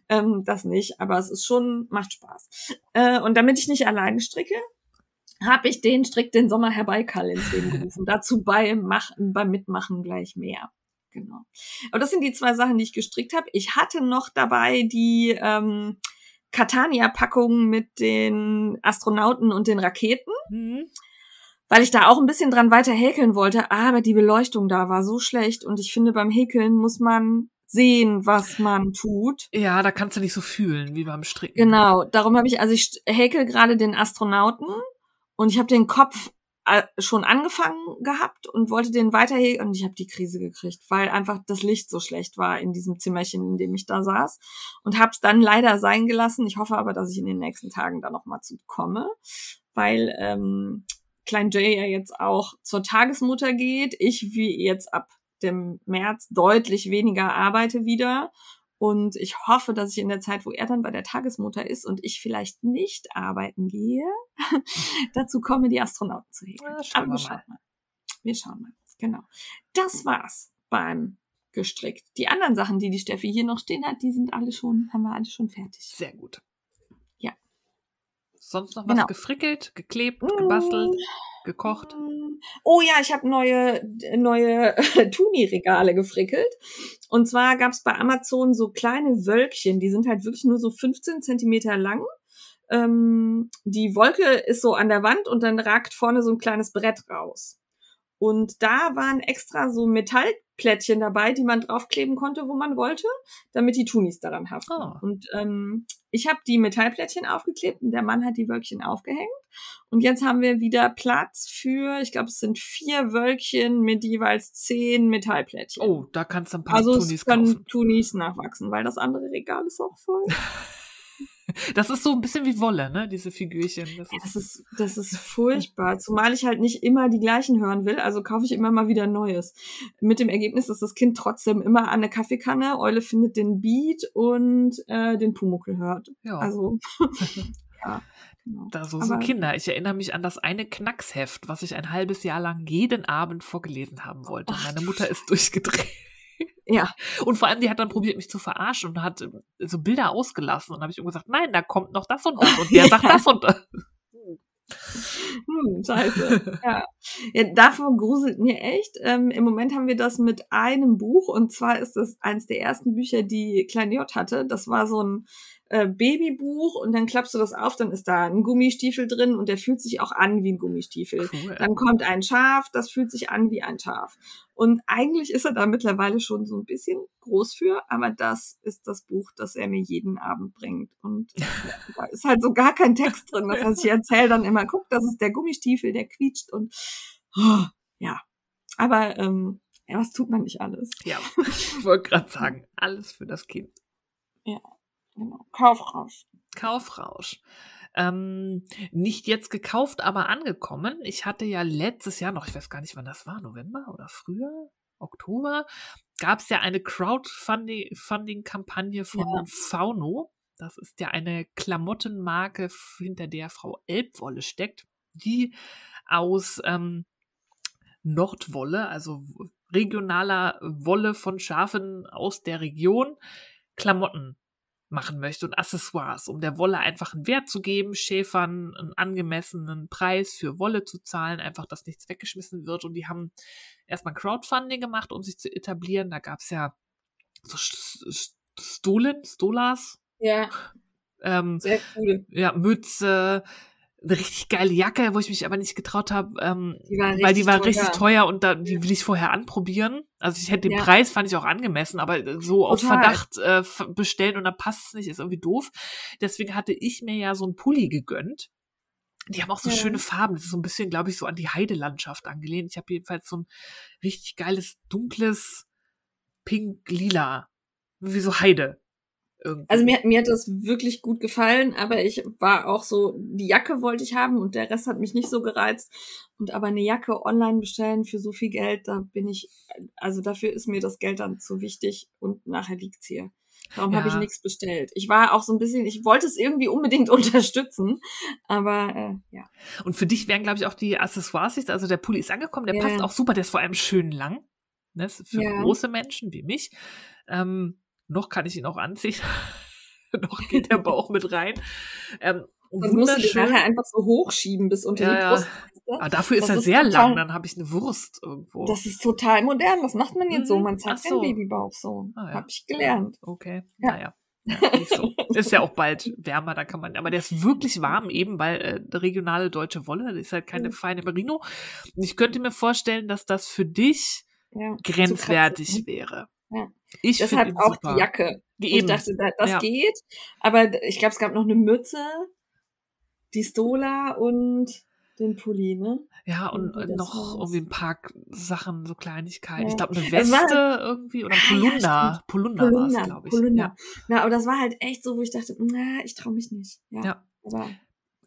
Ähm, das nicht, aber es ist schon, macht Spaß. Äh, und damit ich nicht alleine stricke, habe ich den Strick den Sommer herbeikall ins Leben gerufen. Dazu beim, Machen, beim Mitmachen gleich mehr. genau. Aber das sind die zwei Sachen, die ich gestrickt habe. Ich hatte noch dabei die ähm, Catania-Packung mit den Astronauten und den Raketen. Mhm weil ich da auch ein bisschen dran weiter häkeln wollte, aber die Beleuchtung da war so schlecht und ich finde, beim Häkeln muss man sehen, was man tut. Ja, da kannst du nicht so fühlen wie beim Stricken. Genau, darum habe ich, also ich häkel gerade den Astronauten und ich habe den Kopf schon angefangen gehabt und wollte den weiter häkeln und ich habe die Krise gekriegt, weil einfach das Licht so schlecht war in diesem Zimmerchen, in dem ich da saß und habe es dann leider sein gelassen. Ich hoffe aber, dass ich in den nächsten Tagen da noch mal zu komme, weil ähm, Klein Jay ja jetzt auch zur Tagesmutter geht, ich wie jetzt ab dem März deutlich weniger arbeite wieder. Und ich hoffe, dass ich in der Zeit, wo er dann bei der Tagesmutter ist und ich vielleicht nicht arbeiten gehe, dazu komme, die Astronauten zu hegen. Ja, schauen Aber wir, schauen mal. Wir schauen mal. Genau. Das war's beim gestrickt. Die anderen Sachen, die die Steffi hier noch stehen hat, die sind alle schon, haben wir alle schon fertig. Sehr gut. Ja. Sonst noch was genau. gefrickelt, geklebt, gebastelt? Gekocht? Oh ja, ich habe neue neue Tuni-Regale gefrickelt. Und zwar gab's bei Amazon so kleine Wölkchen, die sind halt wirklich nur so 15 Zentimeter lang. Ähm, die Wolke ist so an der Wand und dann ragt vorne so ein kleines Brett raus. Und da waren extra so Metallplättchen dabei, die man draufkleben konnte, wo man wollte, damit die Tunis daran haften. Oh. Und ähm, ich habe die Metallplättchen aufgeklebt und der Mann hat die Wölkchen aufgehängt. Und jetzt haben wir wieder Platz für, ich glaube, es sind vier Wölkchen mit jeweils zehn Metallplättchen. Oh, da kannst du ein paar also Tunis es können kaufen. Tunis nachwachsen, weil das andere Regal ist auch voll. Das ist so ein bisschen wie Wolle, ne? Diese Figürchen. Das, ja, das ist, das ist furchtbar. Zumal ich halt nicht immer die gleichen hören will, also kaufe ich immer mal wieder Neues. Mit dem Ergebnis, dass das Kind trotzdem immer an der Kaffeekanne, Eule findet den Beat und äh, den Pumuckel hört. Ja. Also, ja. Genau. Da so sind Kinder. Ich erinnere mich an das eine Knacksheft, was ich ein halbes Jahr lang jeden Abend vorgelesen haben wollte. Meine Mutter ist durchgedreht. Ja. Und vor allem, die hat dann probiert, mich zu verarschen und hat so Bilder ausgelassen. Und habe ich immer gesagt, nein, da kommt noch das und das. Und der sagt das und das. Hm, scheiße. ja. ja, davon gruselt mir echt. Ähm, Im Moment haben wir das mit einem Buch und zwar ist das eins der ersten Bücher, die Klein J hatte. Das war so ein äh, Babybuch und dann klappst du das auf, dann ist da ein Gummistiefel drin und der fühlt sich auch an wie ein Gummistiefel. Cool. Dann kommt ein Schaf, das fühlt sich an wie ein Schaf. Und eigentlich ist er da mittlerweile schon so ein bisschen groß für, aber das ist das Buch, das er mir jeden Abend bringt. Und da ist halt so gar kein Text drin. Das heißt, ich erzähle dann immer, guck, das ist der Gummistiefel, der quietscht und oh, ja. Aber ähm, ja, was tut man nicht alles? Ja, ich wollte gerade sagen, alles für das Kind. Ja. Genau. Kaufrausch. Kaufrausch. Ähm, nicht jetzt gekauft, aber angekommen. Ich hatte ja letztes Jahr noch, ich weiß gar nicht, wann das war, November oder früher, Oktober, gab es ja eine Crowdfunding-Kampagne von ja. Fauno. Das ist ja eine Klamottenmarke, hinter der Frau Elbwolle steckt, die aus ähm, Nordwolle, also regionaler Wolle von Schafen aus der Region, Klamotten machen möchte und Accessoires, um der Wolle einfach einen Wert zu geben, Schäfern einen angemessenen Preis für Wolle zu zahlen, einfach, dass nichts weggeschmissen wird. Und die haben erstmal Crowdfunding gemacht, um sich zu etablieren. Da gab es ja so Stolen, Stolas. Ja. Ähm, Sehr cool. Ja, Mütze, eine richtig geile Jacke, wo ich mich aber nicht getraut habe, ähm, die weil die war teuer. richtig teuer und da, die will ich vorher anprobieren. Also ich hätte den ja. Preis, fand ich auch angemessen, aber so Total. auf Verdacht äh, bestellen und dann passt es nicht, ist irgendwie doof. Deswegen hatte ich mir ja so ein Pulli gegönnt. Die haben auch so ja. schöne Farben. Das ist so ein bisschen, glaube ich, so an die Heidelandschaft angelehnt. Ich habe jedenfalls so ein richtig geiles, dunkles Pink-Lila. Wie so Heide. Irgendwie. Also mir, mir hat das wirklich gut gefallen, aber ich war auch so, die Jacke wollte ich haben und der Rest hat mich nicht so gereizt. Und aber eine Jacke online bestellen für so viel Geld, da bin ich, also dafür ist mir das Geld dann zu wichtig und nachher liegt's hier. Darum ja. habe ich nichts bestellt. Ich war auch so ein bisschen, ich wollte es irgendwie unbedingt unterstützen, aber äh, ja. Und für dich wären, glaube ich, auch die Accessoires, also der Pulli ist angekommen, der ja. passt auch super, der ist vor allem schön lang. Ne? Für ja. große Menschen wie mich. Ähm, noch kann ich ihn auch anziehen. noch geht der Bauch mit rein. Ähm, Das musst du wunderschön. nachher einfach so hochschieben bis unter Ja, die ja. Brust. Aber dafür ist Das er ist sehr lang, dann habe ich eine Wurst irgendwo. Das ist total modern. Was macht man jetzt so? Mhm. Man zeigt so. den Babybauch so. Ah, ja. Hab ich gelernt. Okay, Ja. naja. Ja, so. Ist ja auch bald wärmer, da kann man. Aber der ist wirklich warm, eben weil äh, der regionale deutsche Wolle, das ist halt keine Mhm. feine Merino. Und ich könnte mir vorstellen, dass das für dich Ja. grenzwertig kratzen. wäre. Ja. Ich Deshalb auch super. die Jacke. Die Ich dachte, da- das Ja. geht. Aber ich glaube, es gab noch eine Mütze, die Stola und den Pulli, ne? Ja, und das noch irgendwie ein paar Sachen, so Kleinigkeiten. Ja. Ich glaube, eine Es Weste war irgendwie oder Ah, Polunder. stimmt. Polunder, war es, Polunder, glaube ich. Polunder. Ja. Na, aber das war halt echt so, wo ich dachte, na, ich traue mich nicht. Ja. Ja. Aber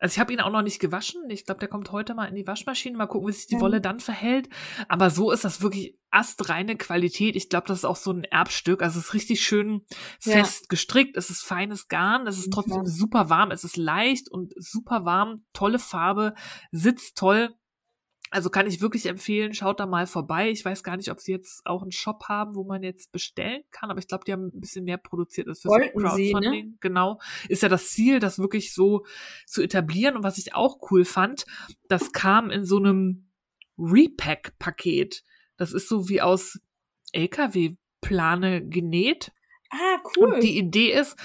Also ich habe ihn auch noch nicht gewaschen. Ich glaube, der kommt heute mal in die Waschmaschine. Mal gucken, wie sich die. Wolle dann verhält. Aber so ist das wirklich astreine Qualität. Ich glaube, das ist auch so ein Erbstück. Also es ist richtig schön Ja. fest gestrickt. Es ist feines Garn. Es ist trotzdem Ja. super warm. Es ist leicht und super warm. Tolle Farbe. Sitzt toll. Also kann ich wirklich empfehlen, schaut da mal vorbei. Ich weiß gar nicht, ob sie jetzt auch einen Shop haben, wo man jetzt bestellen kann, aber ich glaube, die haben ein bisschen mehr produziert als für Wollten sie, ne? Crowdfunding. Genau. Ist ja das Ziel, das wirklich so zu etablieren. Und was ich auch cool fand, das kam in so einem Repack-Paket. Das ist so wie aus LKW-Plane genäht. ah, cool. Und die Idee ist,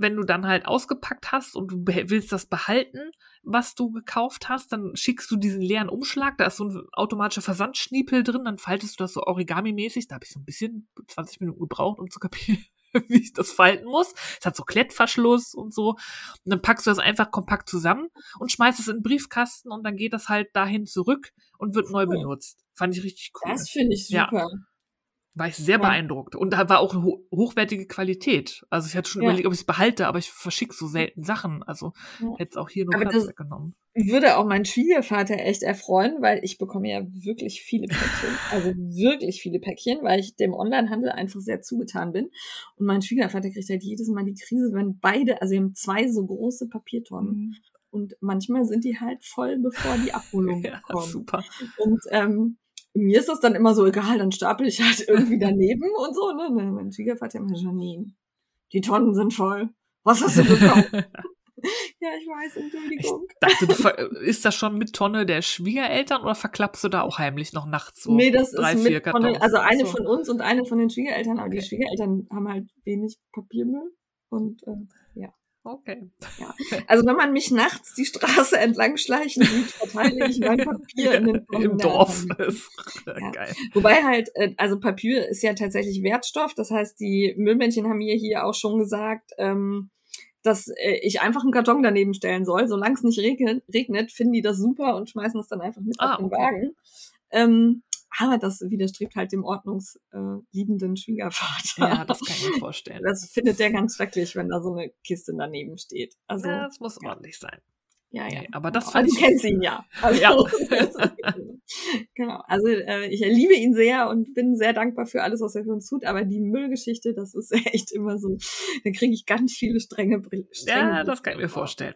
wenn du dann halt ausgepackt hast und du willst das behalten, was du gekauft hast, dann schickst du diesen leeren Umschlag, da ist so ein automatischer Versandschniepel drin, dann faltest du das so Origami-mäßig. Da habe ich so ein bisschen 20 Minuten gebraucht, um zu kapieren, wie ich das falten muss. Es hat so Klettverschluss und so. Und dann packst du das einfach kompakt zusammen und schmeißt es in den Briefkasten und dann geht das halt dahin zurück und wird neu Cool. benutzt. Fand ich richtig cool. das finde ich Ja. War ich sehr Ja. beeindruckt. Und da war auch eine ho hochwertige Qualität. Also ich hatte schon Ja. überlegt, ob ich es behalte, aber ich verschicke so selten Sachen. Also Ja. hätte es auch hier nur Platz weggenommen. Würde auch mein Schwiegervater echt erfreuen, weil ich bekomme ja wirklich viele Päckchen. Also wirklich viele Päckchen, weil ich dem Onlinehandel einfach sehr zugetan bin. Und mein Schwiegervater kriegt halt jedes Mal die Krise, wenn beide, also wir haben zwei so große Papiertonnen. Und manchmal sind die halt voll, bevor die Abholung Ja, kommt. super. Und ähm, mir ist das dann immer so egal, dann stapel ich halt irgendwie daneben und so. Ne? Ne, Mein Schwiegervater immer, Janine, die Tonnen sind voll. Was hast du gekauft? ja, ich weiß, Entschuldigung. Dachte, du ist das schon mit Tonne der Schwiegereltern oder verklappst du da auch heimlich noch nachts so nee, das drei, ist vier mit Kartons? den, also eine so. von uns und eine von den Schwiegereltern, aber die Okay. Schwiegereltern haben halt wenig Papiermüll. Und äh, Okay. also wenn man mich nachts die Straße entlang schleichen sieht, verteile ich mein Papier in den Im Dorf. Ja. Geil. Wobei halt, äh, also Papier ist ja tatsächlich Wertstoff. Das heißt, die Müllmännchen haben mir hier auch schon gesagt, ähm, dass äh, ich einfach einen Karton daneben stellen soll. Solange es nicht regnet, regnet, finden die das super und schmeißen es dann einfach mit Ah, auf den okay. Wagen. Ähm, aber das widerstrebt halt dem ordnungsliebenden liebenden Schwiegervater. Ja, das kann ich mir vorstellen. Das findet der ganz schrecklich, wenn da so eine Kiste daneben steht. Also, ja, ja, das muss ordentlich sein. ja. Nee, aber das Genau. fand also, ich- du kennst ihn ja. Also, Ja. genau. Also äh, ich liebe ihn sehr und bin sehr dankbar für alles, was er für uns tut. Aber die Müllgeschichte, das ist echt immer so. Da kriege ich ganz viele strenge Brille. Ja, das kann ich mir vorstellen.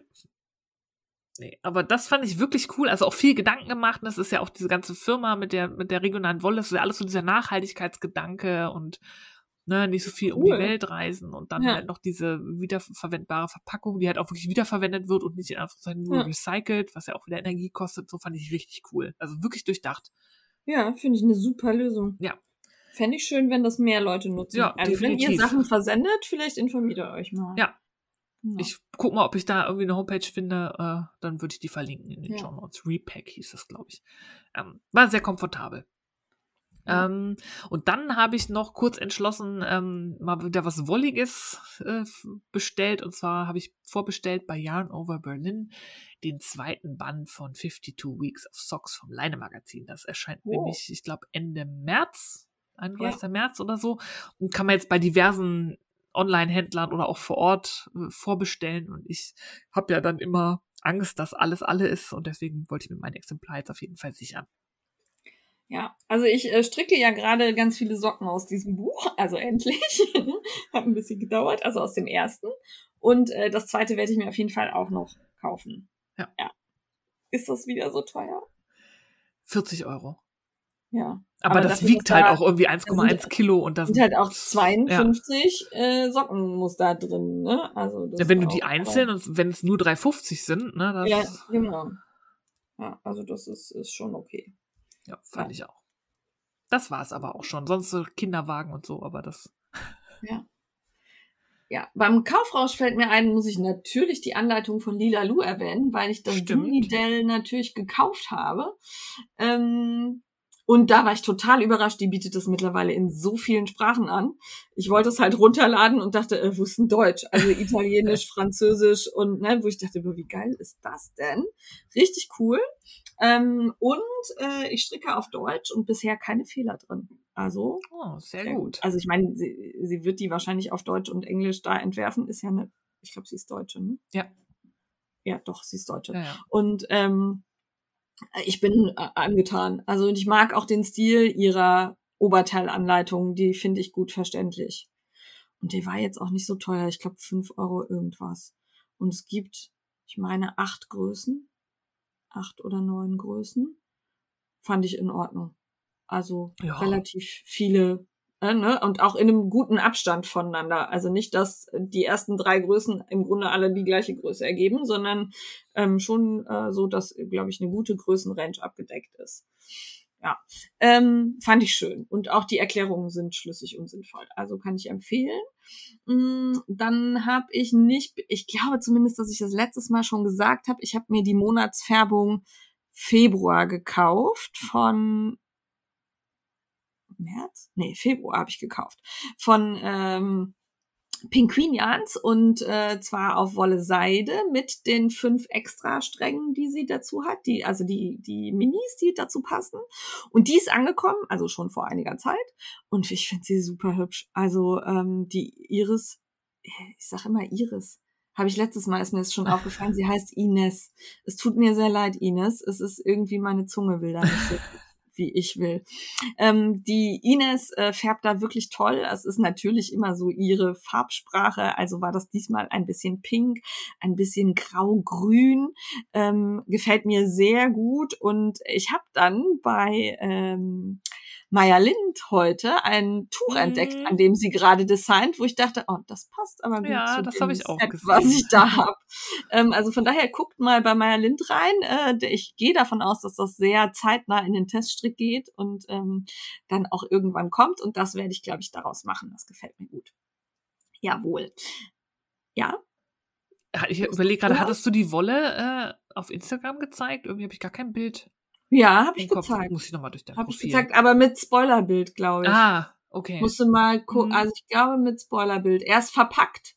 Nee, aber das fand ich wirklich cool. Also auch viel Gedanken gemacht. Und das ist ja auch diese ganze Firma mit der, mit der regionalen Wolle. Das ist ja alles so dieser Nachhaltigkeitsgedanke und ne, nicht so viel um die Cool. Welt reisen und dann Ja. halt noch diese wiederverwendbare Verpackung, die halt auch wirklich wiederverwendet wird und nicht in Anführungszeichen nur Ja. recycelt, was ja auch wieder Energie kostet. So fand ich richtig cool. Also wirklich durchdacht. Ja, finde ich eine super Lösung. Ja. Fände ich schön, wenn das mehr Leute nutzen. Ja, also wenn ihr definitiv. Sachen versendet, vielleicht informiert ihr euch mal. Ja. Ja. Ich guck mal, ob ich da irgendwie eine Homepage finde, äh, dann würde ich die verlinken in den Ja. Show Notes. Repack hieß das, glaube ich. Ähm, war sehr komfortabel. Ja. Ähm, und dann habe ich noch kurz entschlossen, ähm, mal wieder was Wolliges äh, bestellt. Und zwar habe ich vorbestellt bei Yarn Over Berlin den zweiten Band von 52 Weeks of Socks vom Leine Magazin. Das erscheint Oh. nämlich, ich glaube, Ende März, 31. März oder so. Und kann man jetzt bei diversen Online-Händlern oder auch vor Ort äh, vorbestellen. Und ich habe ja dann immer Angst, dass alles alle ist. Und deswegen wollte ich mir mein Exemplar jetzt auf jeden Fall sichern. Ja, also ich äh, stricke ja gerade ganz viele Socken aus diesem Buch, also endlich. Hat ein bisschen gedauert, also aus dem ersten. Und äh, das zweite werde ich mir auf jeden Fall auch noch kaufen. Ja. ja. Ist das wieder so teuer? 40 Euro. Ja. Aber, Aber das wiegt halt da- auch irgendwie da 1,1 sind- Kilo und das sind halt auch 52 äh, Sockenmuster drin, ne? Also Ja, wenn du die einzeln und wenn es nur 3,50 sind, ne, das Ja, ja, genau. Ja, also das ist, ist schon okay. fand Ja. ich auch. Das war es aber auch schon. Sonst so Kinderwagen und so, aber das. Ja, beim Kaufrausch fällt mir ein, muss ich natürlich die Anleitung von Lila Lu erwähnen, weil ich das Stimmt. Unidell natürlich gekauft habe. Ähm, und da war ich total überrascht, die bietet das mittlerweile in so vielen Sprachen an. Ich wollte es halt runterladen und dachte, äh, wo ist denn Deutsch? Also Italienisch, Französisch und ne, wo ich dachte, wie geil ist das denn? Richtig cool. Ähm, und äh, ich stricke auf Deutsch und bisher keine Fehler drin. Also Oh, sehr, sehr gut. Also ich meine, sie, sie wird die wahrscheinlich auf Deutsch und Englisch da entwerfen. Ist ja eine, ich glaube, sie ist Deutsche, ne? Ja. Ja, doch, sie ist Deutsche. Ja, ja. Und ähm, ich bin äh, angetan. Also und ich mag auch den Stil ihrer Oberteilanleitung. Die finde ich gut verständlich. Und der war jetzt auch nicht so teuer. Ich glaube, fünf Euro irgendwas. Und es gibt, ich meine, acht Größen. Acht oder neun Größen. Fand ich in Ordnung. Also Ja. relativ viele ne? und auch in einem guten Abstand voneinander. Also nicht, dass die ersten drei Größen im Grunde alle die gleiche Größe ergeben, sondern ähm, schon äh, so, dass, glaube ich, eine gute Größenrange abgedeckt ist. Ja, ähm, fand ich schön. Und auch die Erklärungen sind schlüssig und sinnvoll. Also kann ich empfehlen. Mm, Dann habe ich nicht, ich glaube zumindest, dass ich das letztes Mal schon gesagt habe, ich habe mir die Monatsfärbung Februar gekauft von März? Nee, Februar habe ich gekauft. Von ähm, Pinguinians und äh, zwar auf Wolle Seide mit den fünf extra Strängen, die sie dazu hat, die also die die Minis, die dazu passen und die ist angekommen, also schon vor einiger Zeit und ich finde sie super hübsch. Also ähm, die Iris, ich sag immer Iris, habe ich letztes Mal ist mir das schon aufgefallen. Sie heißt Ines. Es tut mir sehr leid, Ines. Es ist irgendwie meine Zunge will da nicht so wie ich will. Ähm, die Ines äh, färbt da wirklich toll. Es ist natürlich immer so ihre Farbsprache. Also war das diesmal ein bisschen pink, ein bisschen grau-grün. Ähm, gefällt mir sehr gut. Und ich habe dann bei ähm, Maya Lind heute ein Tuch Mhm. entdeckt, an dem sie gerade designt, wo ich dachte, oh, das passt aber gut Ja, zu das dem ich auch Set, gesehen. was ich da habe. ähm, also von daher guckt mal bei Maya Lind rein. Äh, ich gehe davon aus, dass das sehr zeitnah in den Teststrick geht und ähm, dann auch irgendwann kommt. Und das werde ich, glaube ich, daraus machen. Das gefällt mir gut. Jawohl. Ja, Ich überlege gerade, hattest du die Wolle äh, auf Instagram gezeigt? Irgendwie habe ich gar kein Bild ja, habe ich Kopf. gezeigt. Muss ich nochmal durch dein Habe ich Profil. gezeigt, aber mit Spoilerbild, glaube ich. ah, okay. Musste mal gucken, Mhm. also ich glaube mit Spoilerbild. Erst verpackt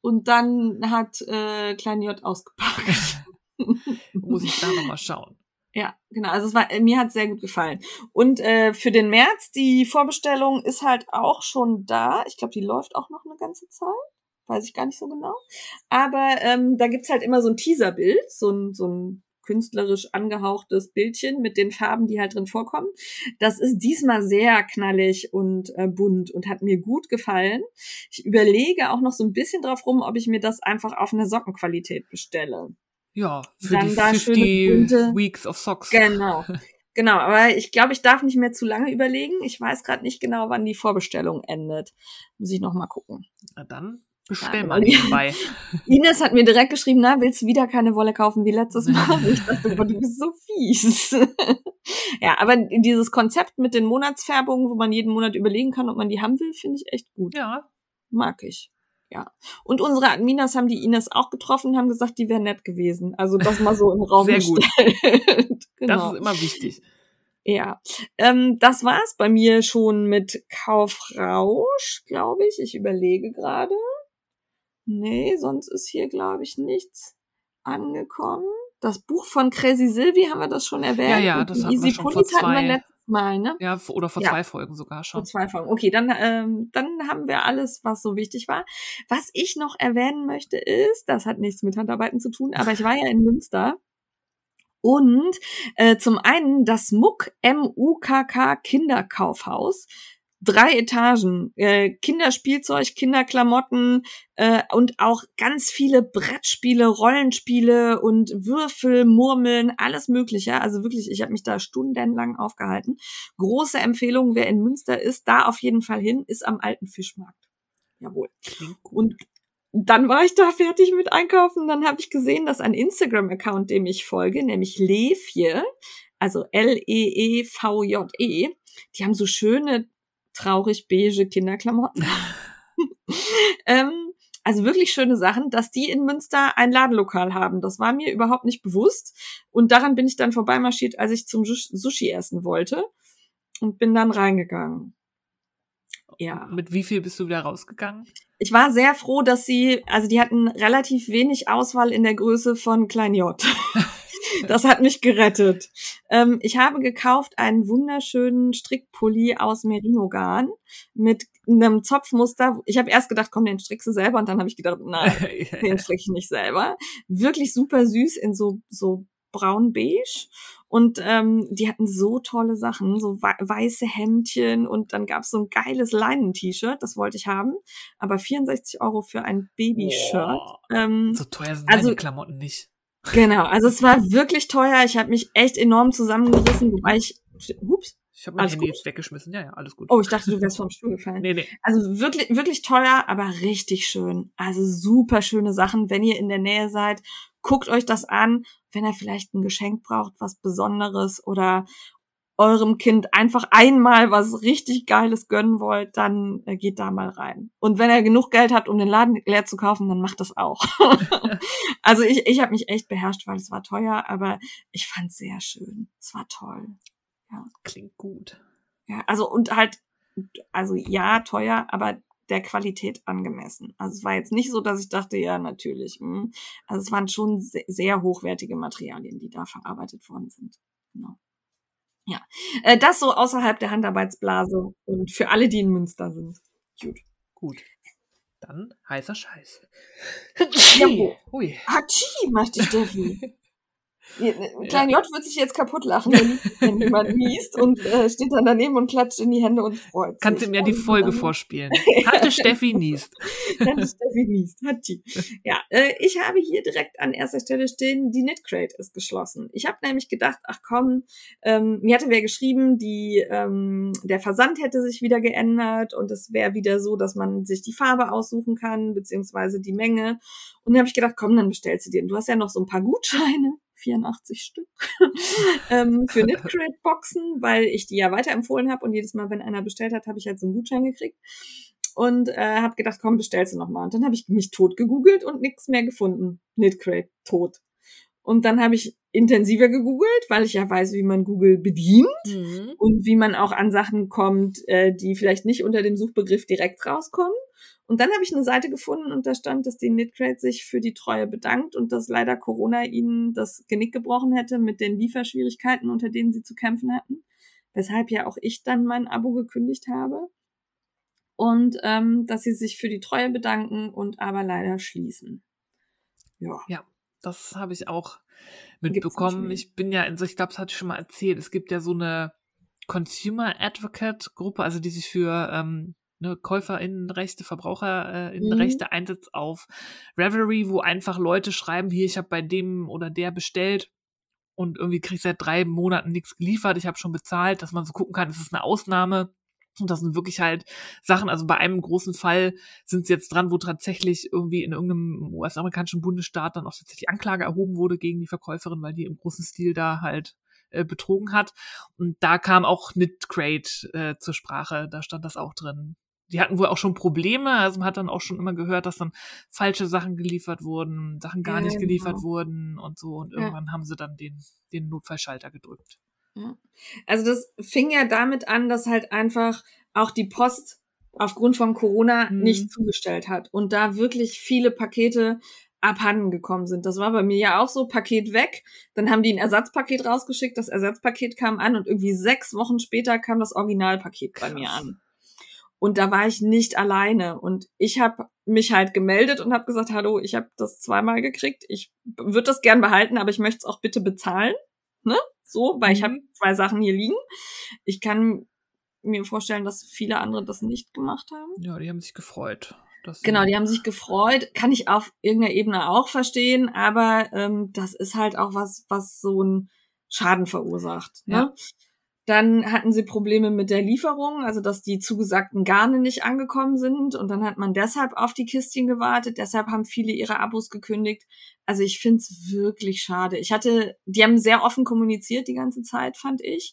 und dann hat äh, Klein J ausgepackt. Muss ich da nochmal schauen. Ja, genau. Also es war, mir hat sehr gut gefallen. Und äh, für den März, die Vorbestellung ist halt auch schon da. Ich glaube, die läuft auch noch eine ganze Zeit. Weiß ich gar nicht so genau. Aber ähm, da gibt's halt immer so ein Teaserbild, so ein, so ein künstlerisch angehauchtes Bildchen mit den Farben, die halt drin vorkommen. Das ist diesmal sehr knallig und äh, bunt und hat mir gut gefallen. Ich überlege auch noch so ein bisschen drauf rum, ob ich mir das einfach auf eine Sockenqualität bestelle. Ja, für Dann die da 50 schöne bunte- Weeks of Socks. Genau. Genau, aber ich glaube, ich darf nicht mehr zu lange überlegen. Ich weiß gerade nicht genau, wann die Vorbestellung endet. Muss ich noch mal gucken. Na dann bestell mal genau. nebenbei. Ines hat mir direkt geschrieben, na, willst du wieder keine Wolle kaufen wie letztes Mal? Und ich dachte, boah, du bist so fies. ja, aber dieses Konzept mit den Monatsfärbungen, wo man jeden Monat überlegen kann, ob man die haben will, finde ich echt gut. Ja, Mag ich. Ja. Und unsere Adminas haben die Ines auch getroffen, haben gesagt, die wäre nett gewesen. Also das mal so im Raum Sehr gut. genau. das ist immer wichtig. Ja, ähm, das war's bei mir schon mit Kaufrausch, glaube ich. Ich überlege gerade. Nee, sonst ist hier, glaube ich, nichts angekommen. Das Buch von Crazy Sylvie haben wir das schon erwähnt. Ja, ja, das hatten wir schon vor hatten wir zwei- letztes Mal, ne? Ja, oder vor Ja. zwei Folgen sogar Vor schon. zwei Folgen. Okay, dann, ähm, dann haben wir alles, was so wichtig war. Was ich noch erwähnen möchte ist, das hat nichts mit Handarbeiten zu tun, aber ich war ja in Münster. Und äh, zum einen das MUK, M-U-K-K Kinderkaufhaus. Drei Etagen, äh, Kinderspielzeug, Kinderklamotten äh, und auch ganz viele Brettspiele, Rollenspiele und Würfel, Murmeln, alles Mögliche. Also wirklich, ich habe mich da stundenlang aufgehalten. Große Empfehlung, wer in Münster ist, da auf jeden Fall hin, ist am alten Fischmarkt. Jawohl. Und dann war ich da fertig mit Einkaufen. Dann habe ich gesehen, dass ein Instagram-Account, dem ich folge, nämlich Levje, also L-E-E-V-J-E, -E, die haben so schöne, traurig beige Kinderklamotten. ähm, also wirklich schöne Sachen, dass die in Münster ein Ladenlokal haben. Das war mir überhaupt nicht bewusst. Und daran bin ich dann vorbeimarschiert, als ich zum Sushi essen wollte und bin dann reingegangen. Ja. Mit wie viel bist du wieder rausgegangen? Ich war sehr froh, dass sie, also die hatten relativ wenig Auswahl in der Größe von Klein J. Das hat mich gerettet. Ähm, ich habe gekauft einen wunderschönen Strickpulli aus Merino-Garn mit einem Zopfmuster. Ich habe erst gedacht, komm, den strickst du selber. Und dann habe ich gedacht, nein, den stricke ich nicht selber. Wirklich super süß in so, so braun-beige. Und ähm, die hatten so tolle Sachen, so weiße Hemdchen und dann gab's so ein geiles Leinen-T-Shirt, das wollte ich haben. Aber 64 Euro für ein Babyshirt. Ähm, so teuer sind also, Klamotten nicht. Genau, also es war wirklich teuer. Ich habe mich echt enorm zusammengerissen, wobei ich. Ups. Ich habe mein alles Handy gut? jetzt weggeschmissen. Ja, ja, alles gut. Oh, ich dachte, du wärst vom Stuhl gefallen. Nee, nee. Also wirklich, wirklich teuer, aber richtig schön. Also super schöne Sachen. Wenn ihr in der Nähe seid, guckt euch das an. Wenn ihr vielleicht ein Geschenk braucht, was Besonderes oder eurem Kind einfach einmal was richtig Geiles gönnen wollt, dann äh, geht da mal rein. Und wenn ihr genug Geld habt, um den Laden leer zu kaufen, dann macht das auch. also ich, ich habe mich echt beherrscht, weil es war teuer, aber ich fand es sehr schön. Es war toll. Ja. Klingt gut. Ja, also und halt, also ja, teuer, aber der Qualität angemessen. Also es war jetzt nicht so, dass ich dachte, ja, natürlich. Mh. Hm. Also es waren schon sehr, sehr hochwertige Materialien, die da verarbeitet worden sind. Genau. Ja, äh, das so außerhalb der Handarbeitsblase und für alle, die in Münster sind. Gut. Gut. Dann heißer Scheiß. Hatschi! Hui. Hatschi, macht die Steffi. Klein J wird sich jetzt kaputt lachen, wenn, wenn jemand niest und äh, steht dann daneben und klatscht in die Hände und freut sich. Kannst du mir die Folge vorspielen? Hatte Steffi niest. Hatte Steffi niest. Hat die. Ja, äh, ich habe hier direkt an erster Stelle stehen, die Knitcrate ist geschlossen. Ich habe nämlich gedacht, ach komm, ähm, mir hatte wer geschrieben, die ähm, der Versand hätte sich wieder geändert und es wäre wieder so, dass man sich die Farbe aussuchen kann, beziehungsweise die Menge. Und dann habe ich gedacht, komm, dann bestellst du dir. Du hast ja noch so ein paar Gutscheine 84 Stück ähm, für Knitcrate-Boxen, weil ich die ja weiterempfohlen habe und jedes Mal, wenn einer bestellt hat, habe ich halt so einen Gutschein gekriegt und äh, habe gedacht, komm, bestellst du noch mal. Und dann habe ich mich tot gegoogelt und nichts mehr gefunden. Knitcrate tot. Und dann habe ich intensiver gegoogelt, weil ich ja weiß, wie man Google bedient mhm. und wie man auch an Sachen kommt, äh, die vielleicht nicht unter dem Suchbegriff direkt rauskommen. Und dann habe ich eine Seite gefunden und da stand, dass die Knitcrate sich für die Treue bedankt und dass leider Corona ihnen das Genick gebrochen hätte mit den Lieferschwierigkeiten, unter denen sie zu kämpfen hatten. Weshalb ja auch ich dann mein Abo gekündigt habe. Und ähm, dass sie sich für die Treue bedanken und aber leider schließen. Ja. Ja, das habe ich auch mitbekommen. Ich bin ja, also ich glaube, das hatte ich schon mal erzählt. Es gibt ja so eine Consumer Advocate Gruppe, also die sich für ähm, ne, KäuferInnenrechte, VerbraucherInnenrechte mhm. einsetzt auf Reverie, wo einfach Leute schreiben, hier, ich habe bei dem oder der bestellt und irgendwie krieg ich seit drei Monaten nichts geliefert, ich habe schon bezahlt, dass man so gucken kann, ist es eine Ausnahme. Und das sind wirklich halt Sachen, also bei einem großen Fall sind sie jetzt dran, wo tatsächlich irgendwie in irgendeinem US-amerikanischen Bundesstaat dann auch tatsächlich Anklage erhoben wurde gegen die Verkäuferin, weil die im großen Stil da halt äh, betrogen hat. Und da kam auch Knitcrate äh, zur Sprache, da stand das auch drin. Die hatten wohl auch schon Probleme, also man hat dann auch schon immer gehört, dass dann falsche Sachen geliefert wurden, Sachen gar ja, nicht geliefert genau. wurden und so. Und irgendwann ja. haben sie dann den, den Notfallschalter gedrückt. Also das fing ja damit an, dass halt einfach auch die Post aufgrund von Corona mhm. nicht zugestellt hat und da wirklich viele Pakete abhanden gekommen sind. Das war bei mir ja auch so, Paket weg, dann haben die ein Ersatzpaket rausgeschickt, das Ersatzpaket kam an und irgendwie sechs Wochen später kam das Originalpaket Krass. bei mir an. Und da war ich nicht alleine. Und ich habe mich halt gemeldet und habe gesagt, hallo, ich habe das zweimal gekriegt. Ich würde das gern behalten, aber ich möchte es auch bitte bezahlen. Ne? So, weil ich habe mhm. zwei Sachen hier liegen. Ich kann mir vorstellen, dass viele andere das nicht gemacht haben. Ja, die haben sich gefreut. Genau, die haben sich gefreut. Kann ich auf irgendeiner Ebene auch verstehen, aber ähm, das ist halt auch was, was so einen Schaden verursacht. Ne? Ja. Dann hatten sie Probleme mit der Lieferung, also dass die zugesagten Garne nicht angekommen sind und dann hat man deshalb auf die Kistchen gewartet. Deshalb haben viele ihre Abos gekündigt. Also ich find's wirklich schade. Ich hatte, die haben sehr offen kommuniziert die ganze Zeit, fand ich.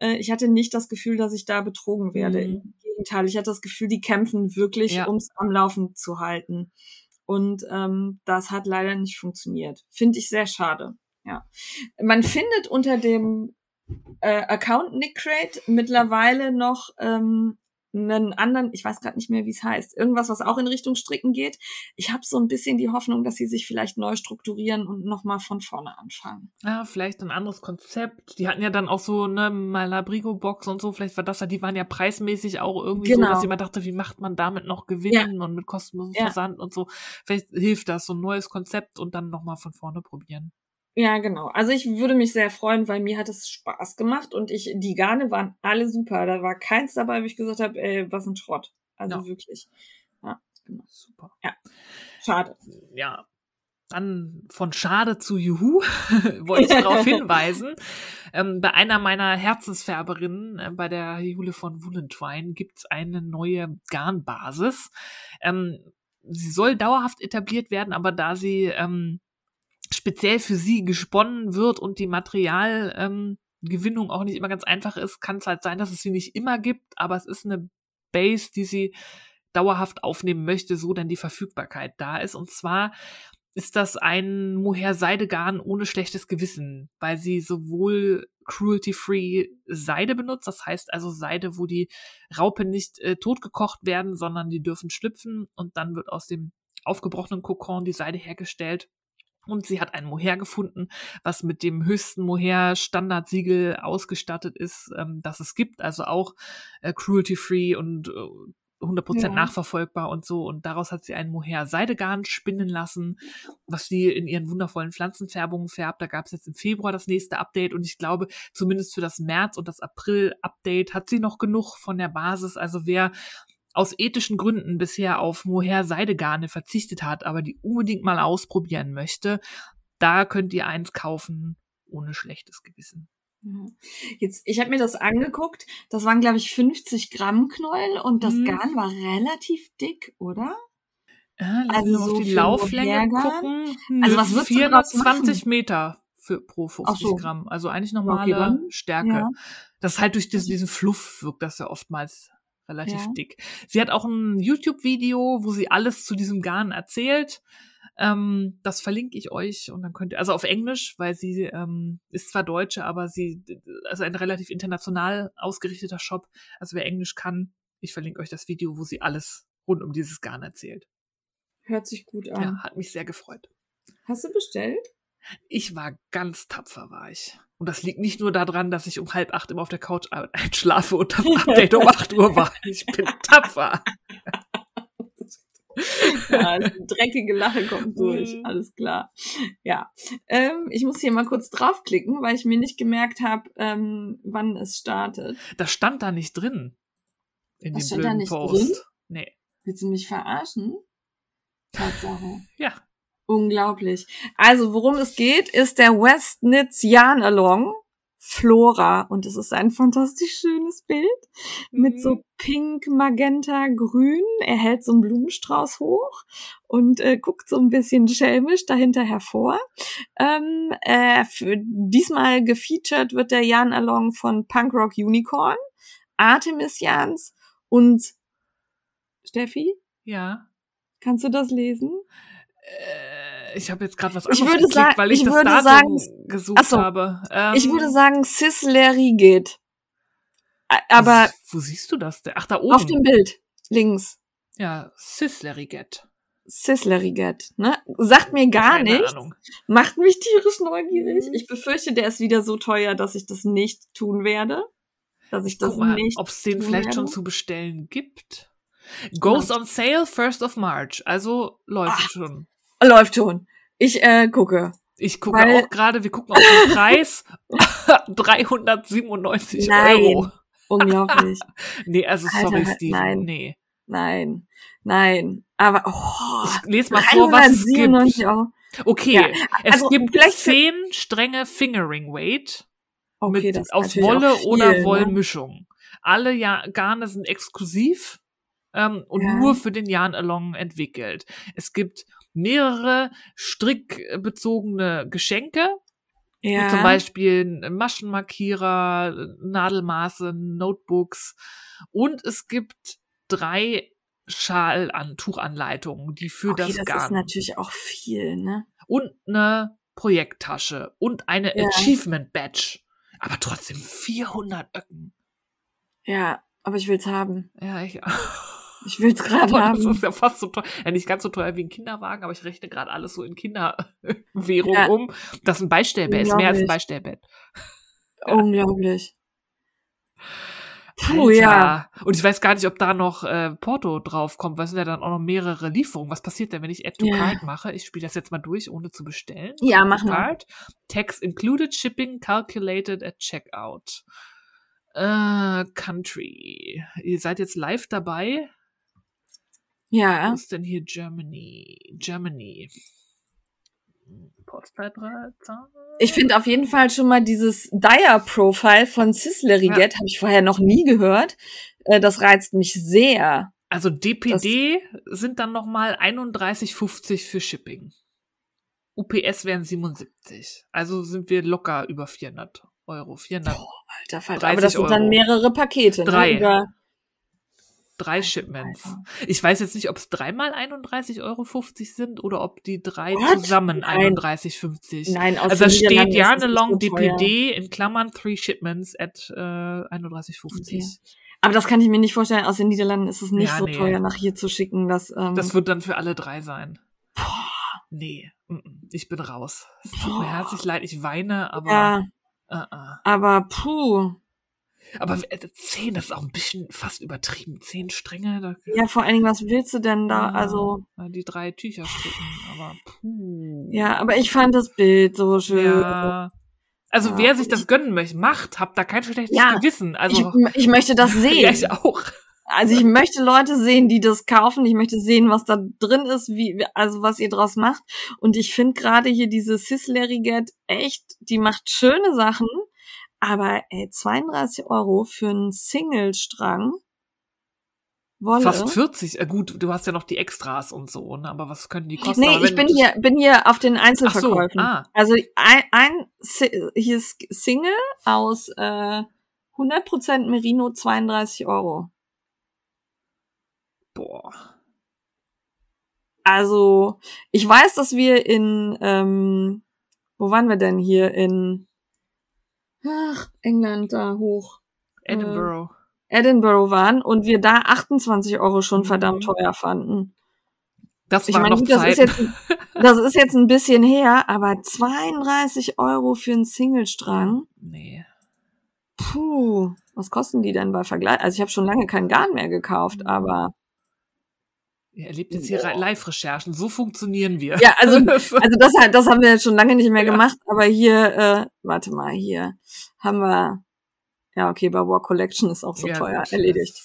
Äh, Ich hatte nicht das Gefühl, dass ich da betrogen werde. Mhm. Im Gegenteil, ich hatte das Gefühl, die kämpfen wirklich, Ja. ums am Laufen zu halten. Und ähm, das hat leider nicht funktioniert. Finde ich sehr schade. Ja. Man findet unter dem äh, Account Nick Crate mittlerweile noch ähm, einen anderen, ich weiß gerade nicht mehr, wie es heißt, irgendwas, was auch in Richtung Stricken geht. Ich habe so ein bisschen die Hoffnung, dass sie sich vielleicht neu strukturieren und nochmal von vorne anfangen. Ja, vielleicht ein anderes Konzept. Die hatten ja dann auch so eine Malabrigo-Box und so. Vielleicht war das ja, die waren ja preismäßig auch irgendwie so, Genau. dass jemand dachte, wie macht man damit noch Gewinn und mit kostenlosem Ja. Versand und so. Vielleicht hilft das, so ein neues Konzept und dann nochmal von vorne probieren. Ja, genau. Also ich würde mich sehr freuen, weil mir hat es Spaß gemacht und ich, die Garne waren alle super. Da war keins dabei, wo ich gesagt habe, ey, was ein Schrott. Also Ja. wirklich. Super. Schade. Ja. Dann von Schade zu Juhu wollte ich darauf hinweisen. Ähm, bei einer meiner Herzensfärberinnen, äh, bei der Jule von Woolentwine, gibt's eine neue Garnbasis. Ähm, sie soll dauerhaft etabliert werden, aber da sie ähm, speziell für sie gesponnen wird und die Materialgewinnung ähm, auch nicht immer ganz einfach ist, kann es halt sein, dass es sie nicht immer gibt, aber es ist eine Base, die sie dauerhaft aufnehmen möchte, so denn die Verfügbarkeit da ist. Und zwar ist das ein Mohair-Seidegarn ohne schlechtes Gewissen, weil sie sowohl cruelty-free Seide benutzt, das heißt also Seide, wo die Raupen nicht äh, totgekocht werden, sondern die dürfen schlüpfen und dann wird aus dem aufgebrochenen Kokon die Seide hergestellt. Und sie hat ein Mohair gefunden, was mit dem höchsten Mohair-Standardsiegel ausgestattet ist, ähm, das es gibt. Also auch äh, cruelty-free und äh, 100% Ja. nachverfolgbar und so. Und daraus hat sie einen Mohair-Seidegarn spinnen lassen, was sie in ihren wundervollen Pflanzenfärbungen färbt. Da gab es jetzt im Februar das nächste Update und ich glaube, zumindest für das März- und das April-Update hat sie noch genug von der Basis. Also wer aus ethischen Gründen bisher auf Mohair-Seidegarne verzichtet hat, aber die unbedingt mal ausprobieren möchte, da könnt ihr eins kaufen ohne schlechtes Gewissen. Mhm. Jetzt, ich habe mir das angeguckt. Das waren, glaube ich, 50 Gramm Knäuel und das Mhm. Garn war relativ dick, oder? Ja, lass Also so auf die Lauflänge gucken. Also Nö, was draus 420 Meter für, pro 50 Ach so. Gramm. Also eigentlich Okay, normale dann, Stärke. ja. Das ist halt durch diesen, diesen Fluff wirkt das ja oftmals relativ Ja. dick. Sie hat auch ein YouTube-Video, wo sie alles zu diesem Garn erzählt. Ähm, das verlinke ich euch und dann könnt ihr, also auf Englisch, weil sie ähm, ist zwar Deutsche, aber sie, also ein relativ international ausgerichteter Shop. Also wer Englisch kann, ich verlinke euch das Video, wo sie alles rund um dieses Garn erzählt. Hört sich gut an. Ja, hat mich sehr gefreut. Hast du bestellt? Ich war ganz tapfer, war ich. Und das liegt nicht nur daran, dass ich um halb acht immer auf der Couch einschlafe und das Update um acht Uhr war. Ich bin tapfer. Ja, dreckige Lache kommt durch. Mhm. Alles klar. Ja. Ähm, ich muss hier mal kurz draufklicken, weil ich mir nicht gemerkt habe, ähm, wann es startet. Das stand da nicht drin. In Das dem stand da nicht Post. drin? Nee. Willst du mich verarschen? Tatsache. Ja. Unglaublich. Also, worum es geht, ist der Westnitz Yarn Along Flora. Und es ist ein fantastisch schönes Bild mit Mhm. so pink, magenta, grün. Er hält so einen Blumenstrauß hoch und äh, guckt so ein bisschen schelmisch dahinter hervor. Ähm, äh, für, diesmal gefeatured wird der Yarn Along von Punkrock Unicorn, Artemis Yarns und Steffi, Ja. kannst du das lesen? Äh, ich habe jetzt gerade was Ich anderes würde geklickt, sagen- weil ich, ich das Datum sagen- gesucht Ach so. habe. Ähm, Ich würde sagen Cisleri geht. A- Aber wo, wo siehst du das? Ach, da oben. auf dem Bild links. ja, Sisleriget. Cisleri geht, ne? Sagt mir gar Keine nichts. Ahnung. Macht mich tierisch neugierig. Mhm. Ich befürchte, der ist wieder so teuer, dass ich das nicht tun werde. Dass ich das Guck mal, nicht. ob es den vielleicht schon werde. zu bestellen gibt. Goes on sale 1st of March. Also läuft Ach. schon. Läuft schon. Ich äh, gucke. Ich gucke Weil- auch gerade, wir gucken auf den Preis. 397 Nein. Euro. Unglaublich. nee, also sorry, Alter, Steven. nein. Nee. Nein, nein. Aber oh, Ich lese mal vor, was es gibt. 397 Euro. Okay, Ja, es also gibt vielleicht- zehn strenge Fingering Weight Okay, mit aus Wolle viel, oder ne? Wollmischung. Alle ja Garne sind exklusiv ähm, und Ja. nur für den Yarn Along entwickelt. Es gibt mehrere strickbezogene Geschenke, Ja. zum Beispiel Maschenmarkierer, Nadelmaße, Notebooks und es gibt drei Schal an Tuchanleitungen, die für okay, das, das Garn ist natürlich auch viel, ne? und eine Projekttasche und eine Ja. Achievement Badge. Aber trotzdem 400 Öcken. Ja, aber ich will's haben. Ja, ich. Ich will's gerade Aber das haben. ist ja fast so teuer. Ja, nicht ganz so teuer wie ein Kinderwagen, aber ich rechne gerade alles so in Kinderwährung Ja. um. Das ist ein Beistellbett, ist mehr als ein. Beistellbett. Unglaublich. Puh, Alter. ja. Und ich weiß gar nicht, ob da noch äh, Porto drauf kommt, weil es sind ja dann auch noch mehrere Lieferungen. Was passiert denn, wenn ich Add to Ja. Cart mache? Ich spiele das jetzt mal durch, ohne zu bestellen. Ja, Add mach to mal. Cart. Tax included, shipping calculated at checkout. Äh, Country. Ihr seid jetzt live dabei. Ja. ist denn hier Germany? Germany. Postleitzahl? Ich finde auf jeden Fall schon mal dieses Dyer-Profile von Sisleriget, habe ich vorher noch nie gehört. Äh, Das reizt mich sehr. Also DPD sind dann nochmal 31,50 für Shipping. UPS wären 77. Also sind wir locker über 400 Euro. 400. Alter Falter. 30 Aber das sind dann Euro. mehrere Pakete. Drei. Ne? Drei Shipments. Ich weiß jetzt nicht, ob es dreimal 31,50 Euro sind oder ob die drei What? zusammen Nein. 31,50. Nein, aus Also da den steht so teuer. DPD in Klammern Three Shipments at äh, 31,50. Aber das kann ich mir nicht vorstellen. Aus den Niederlanden ist es nicht Ja, so nee. teuer, nach hier zu schicken. Dass, ähm, Das wird dann für alle drei sein. Nee, mm, mm, ich bin raus. Es tut mir Boah. herzlich leid, ich weine, aber. ja, äh, äh. aber puh. Aber äh, zehn, das ist auch ein bisschen fast übertrieben. Zehn Stränge, da, Ja, vor allen Dingen, was willst du denn da? Ja, Also, die drei Tücher stricken, aber puh. ja, aber ich fand das Bild so schön. Ja. Also Ja, wer sich das gönnen möchte, macht, habt da kein schlechtes Ja, Gewissen. Also ich, ich möchte das ja, sehen. ich auch. Also ich möchte Leute sehen, die das kaufen. Ich möchte sehen, was da drin ist, wie, also was ihr draus macht. Und ich finde gerade hier diese Sisleriget echt, die macht schöne Sachen. Aber ey, 32 Euro für einen Single-Strang. Wolle. Fast 40. Äh, gut, du hast ja noch die Extras und so, ne? Aber was können die kosten? Nee, ich bin hier, bin hier auf den Ach so, Einzelverkäufen. ah. Also ein, ein hier ist Single aus äh, 100% Merino 32 Euro. Boah. Also ich weiß, dass wir in, ähm, wo waren wir denn hier in, ach, England da hoch, Edinburgh. Edinburgh waren und wir da 28 Euro schon verdammt Mhm. teuer fanden. Das Ich war meine, noch gut, das ist, jetzt, das ist jetzt ein bisschen her, aber 32 Euro für einen Singlestrang. nee. Puh, was kosten die denn bei Vergleich? Also ich habe schon lange kein Garn mehr gekauft, aber Ihr erlebt jetzt hier Boah. Live-Recherchen. So funktionieren wir. ja, also also das das haben wir jetzt schon lange nicht mehr Ja. gemacht, aber hier, äh, warte mal, hier haben wir, ja okay, bei War Collection ist auch so Ja, teuer, gut. erledigt.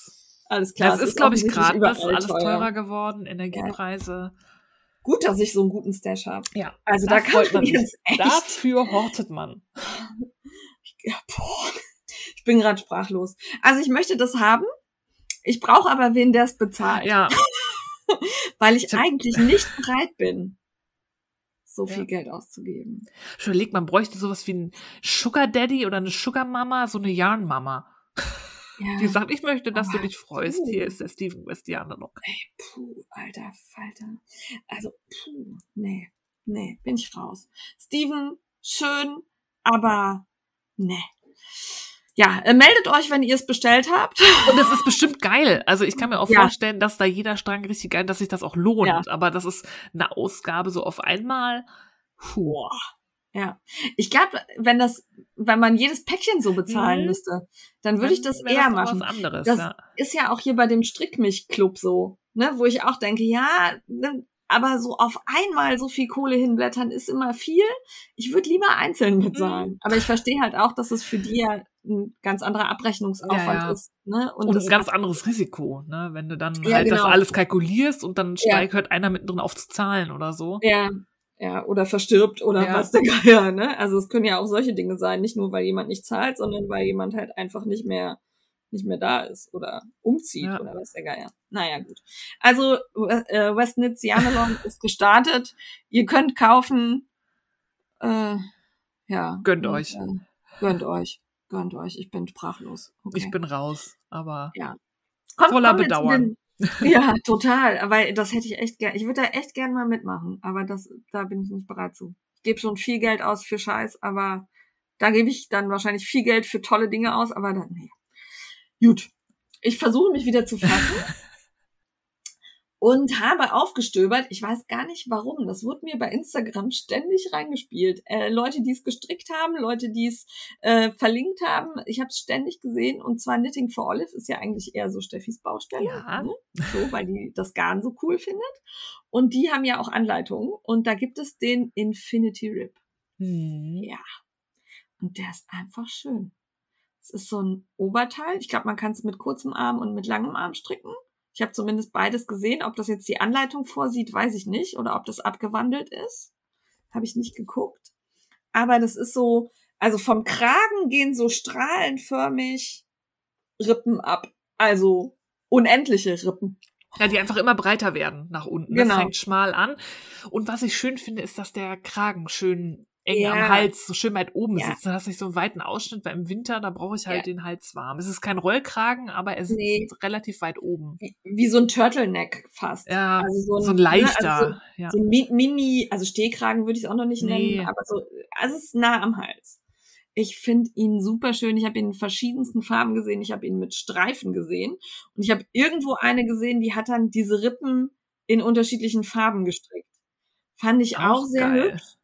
Alles klar. Das es ist, glaube ich, gerade alles teurer geworden. Energiepreise. Gut, dass ich so einen guten Stash habe. Ja. Also da Das kann man jetzt echt, Dafür hortet man. ja, boah, ich bin gerade sprachlos. Also ich möchte das haben. Ich brauche aber wen, der es bezahlt. Ja, weil ich Ich eigentlich nicht bereit bin, so viel Ja. Geld auszugeben. schon überlegt, man bräuchte sowas wie einen Sugar Daddy oder eine Sugar Mama, so eine Yarn Mama. Ja. Die sagt, ich möchte, dass du Oh, dich freust. puh. Hier ist der Steven Westianer noch. Puh, alter Falter. Also, puh, nee, nee, bin ich raus. Steven, schön, aber nee. Ja, äh, meldet euch, wenn ihr es bestellt habt. Und es ist bestimmt geil. Also ich kann mir auch Ja. vorstellen, dass da jeder Strang richtig geil, dass sich das auch lohnt. Ja. Aber das ist eine Ausgabe so auf einmal. Puh. Ja. Ich glaube, wenn das, wenn man jedes Päckchen so bezahlen Mhm. müsste, dann würde ich das eher noch machen. Was anderes, Das- ja. ist ja auch hier bei dem Strickmich-Club so, ne, wo ich auch denke, ja, ne, aber so auf einmal so viel Kohle hinblättern ist immer viel. Ich würde lieber einzeln bezahlen. Mhm. Aber ich verstehe halt auch, dass es für die ja ein ganz anderer Abrechnungsaufwand ja, ja. ist. Ne? Und, und ein ganz anderes Risiko, ne? wenn du dann ja, halt genau. das alles kalkulierst und dann steigt, hört einer mittendrin auf zu zahlen oder so. Ja, ja, oder verstirbt oder was der Geier, ne? Also es können ja auch solche Dinge sein, nicht nur weil jemand nicht zahlt, sondern weil jemand halt einfach nicht mehr nicht mehr da ist oder umzieht ja. oder was der Geier. Naja, gut. Also äh, Westnitz Jamelon ist gestartet. Ihr könnt kaufen. Äh, ja. Gönnt und, euch. Äh, gönnt euch. Gönnt euch. Ich bin sprachlos. Okay. Ich bin raus, aber ja. Kommt, voller Bedauern. ja, total. Weil das hätte ich echt gern. Ich würde da echt gern mal mitmachen, aber das, da bin ich nicht bereit zu. Ich gebe schon viel Geld aus für Scheiß, aber da gebe ich dann wahrscheinlich viel Geld für tolle Dinge aus, aber dann, nee. Gut. Ich versuche mich wieder zu fassen. und habe aufgestöbert. Ich weiß gar nicht warum. Das wurde mir bei Instagram ständig reingespielt. Äh, Leute, die es gestrickt haben, Leute, die es äh, verlinkt haben. Ich habe es ständig gesehen. Und zwar Knitting for Olive ist ja eigentlich eher so Steffis Baustelle. Ja. Ne? So, weil die das Garn so cool findet. Und die haben ja auch Anleitungen. Und da gibt es den Infinity Rip. Hm. Ja. Und der ist einfach schön. Es ist so ein Oberteil. Ich glaube, man kann es mit kurzem Arm und mit langem Arm stricken. Ich habe zumindest beides gesehen. Ob das jetzt die Anleitung vorsieht, weiß ich nicht. Oder ob das abgewandelt ist. Habe ich nicht geguckt. Aber das ist so, also vom Kragen gehen so strahlenförmig Rippen ab. Also unendliche Rippen. Ja, die einfach immer breiter werden nach unten. Genau. Das fängt schmal an. Und was ich schön finde, ist, dass der Kragen schön eng ja. am Hals, so schön weit oben ja. sitzt. Dann hast du nicht so einen weiten Ausschnitt, weil im Winter, da brauche ich halt ja. den Hals warm. Es ist kein Rollkragen, aber er sitzt nee. relativ weit oben. Wie, wie, so ein Turtleneck fast. Ja, also so ein, so ein leichter. Ne, also so, ja. so, ein Mini, also Stehkragen würde ich es auch noch nicht nennen, nee. aber so, also es ist nah am Hals. Ich finde ihn super schön. Ich habe ihn in verschiedensten Farben gesehen. Ich habe ihn mit Streifen gesehen. Und ich habe irgendwo eine gesehen, die hat dann diese Rippen in unterschiedlichen Farben gestrickt. Fand ich auch, auch sehr geil. hübsch.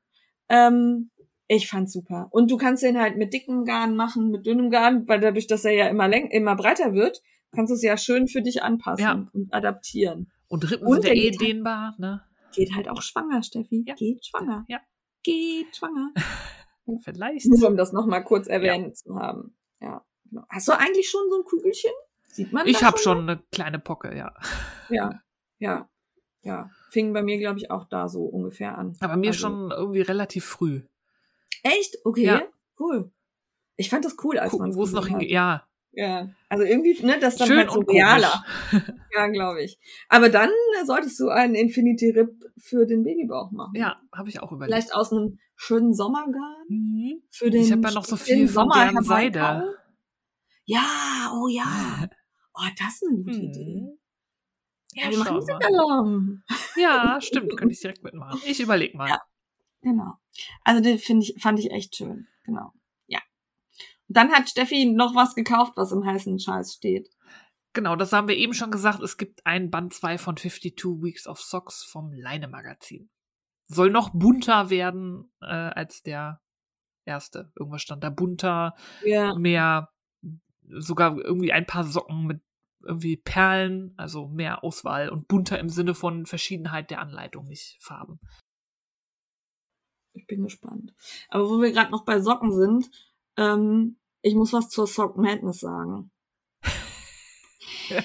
Ähm, ich fand's super. Und du kannst den halt mit dickem Garn machen, mit dünnem Garn, weil dadurch, dass er ja immer läng immer breiter wird, kannst du es ja schön für dich anpassen ja. und adaptieren. Und Rippen und sind ja eh dehnbar, ne? Geht halt auch schwanger, Steffi. Ja. Geht schwanger. Ja. Geht schwanger. Vielleicht. Nur um das nochmal kurz erwähnt ja. zu haben. Ja. Genau. Hast du eigentlich schon so ein Kügelchen? Sieht man Ich habe schon eine kleine Pocke, ja. Ja, ja, ja fing bei mir, glaube ich, auch da so ungefähr an. Aber mir also. schon irgendwie relativ früh. Echt? Okay, ja. cool. Ich fand das cool, als man Wo es noch hingeht, ja. Ja, also irgendwie, ne, das dann Schön halt so realer. ja, glaube ich. Aber dann solltest du einen Infinity Rip für den Babybauch machen. Ja, habe ich auch überlegt. Vielleicht aus einem schönen Sommergarn. Mhm. Für den ich habe ja noch so viel Sommer von Seide. Ja, oh ja. Oh, das ist eine gute mhm. Idee. Ja, wir machen Sing-Along. Ja, stimmt, könnte ich direkt mitmachen. Ich überleg mal. Ja, genau. Also den finde ich, fand ich echt schön. Genau. Ja. Und dann hat Steffi noch was gekauft, was im heißen Scheiß steht. Genau, das haben wir eben schon gesagt. Es gibt ein Band 2 von 52 Weeks of Socks vom Leine Magazin. Soll noch bunter werden äh, als der erste. Irgendwas stand da bunter, ja. mehr, sogar irgendwie ein paar Socken mit irgendwie Perlen, also mehr Auswahl und bunter im Sinne von Verschiedenheit der Anleitung, nicht Farben. Ich bin gespannt. Aber wo wir gerade noch bei Socken sind, ähm, ich muss was zur Sock Madness sagen.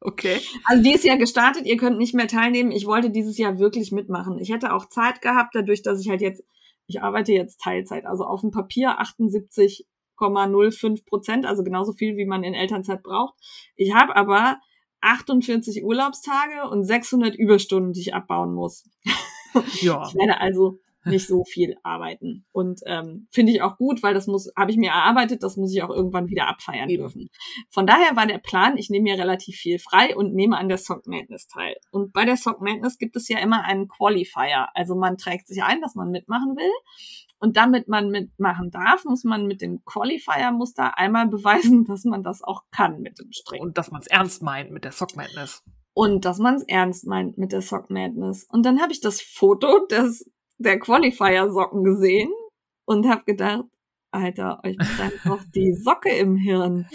okay. Also die ist ja gestartet, ihr könnt nicht mehr teilnehmen. Ich wollte dieses Jahr wirklich mitmachen. Ich hätte auch Zeit gehabt, dadurch, dass ich halt jetzt, ich arbeite jetzt Teilzeit, also auf dem Papier 78 0,05 Prozent, also genauso viel, wie man in Elternzeit braucht. Ich habe aber 48 Urlaubstage und 600 Überstunden, die ich abbauen muss. Ja. Ich werde also nicht so viel arbeiten. Und ähm, finde ich auch gut, weil das muss, habe ich mir erarbeitet, das muss ich auch irgendwann wieder abfeiern dürfen. Von daher war der Plan, ich nehme mir relativ viel frei und nehme an der Sock Madness teil. Und bei der Sock Madness gibt es ja immer einen Qualifier. Also man trägt sich ein, dass man mitmachen will. Und damit man mitmachen darf, muss man mit dem Qualifier-Muster einmal beweisen, dass man das auch kann mit dem Stricken. Und dass man es ernst meint mit der Sock Madness. Und dass man es ernst meint mit der Sock Madness. Und dann habe ich das Foto des der Qualifier-Socken gesehen und habe gedacht, Alter, euch brennt doch die Socke im Hirn.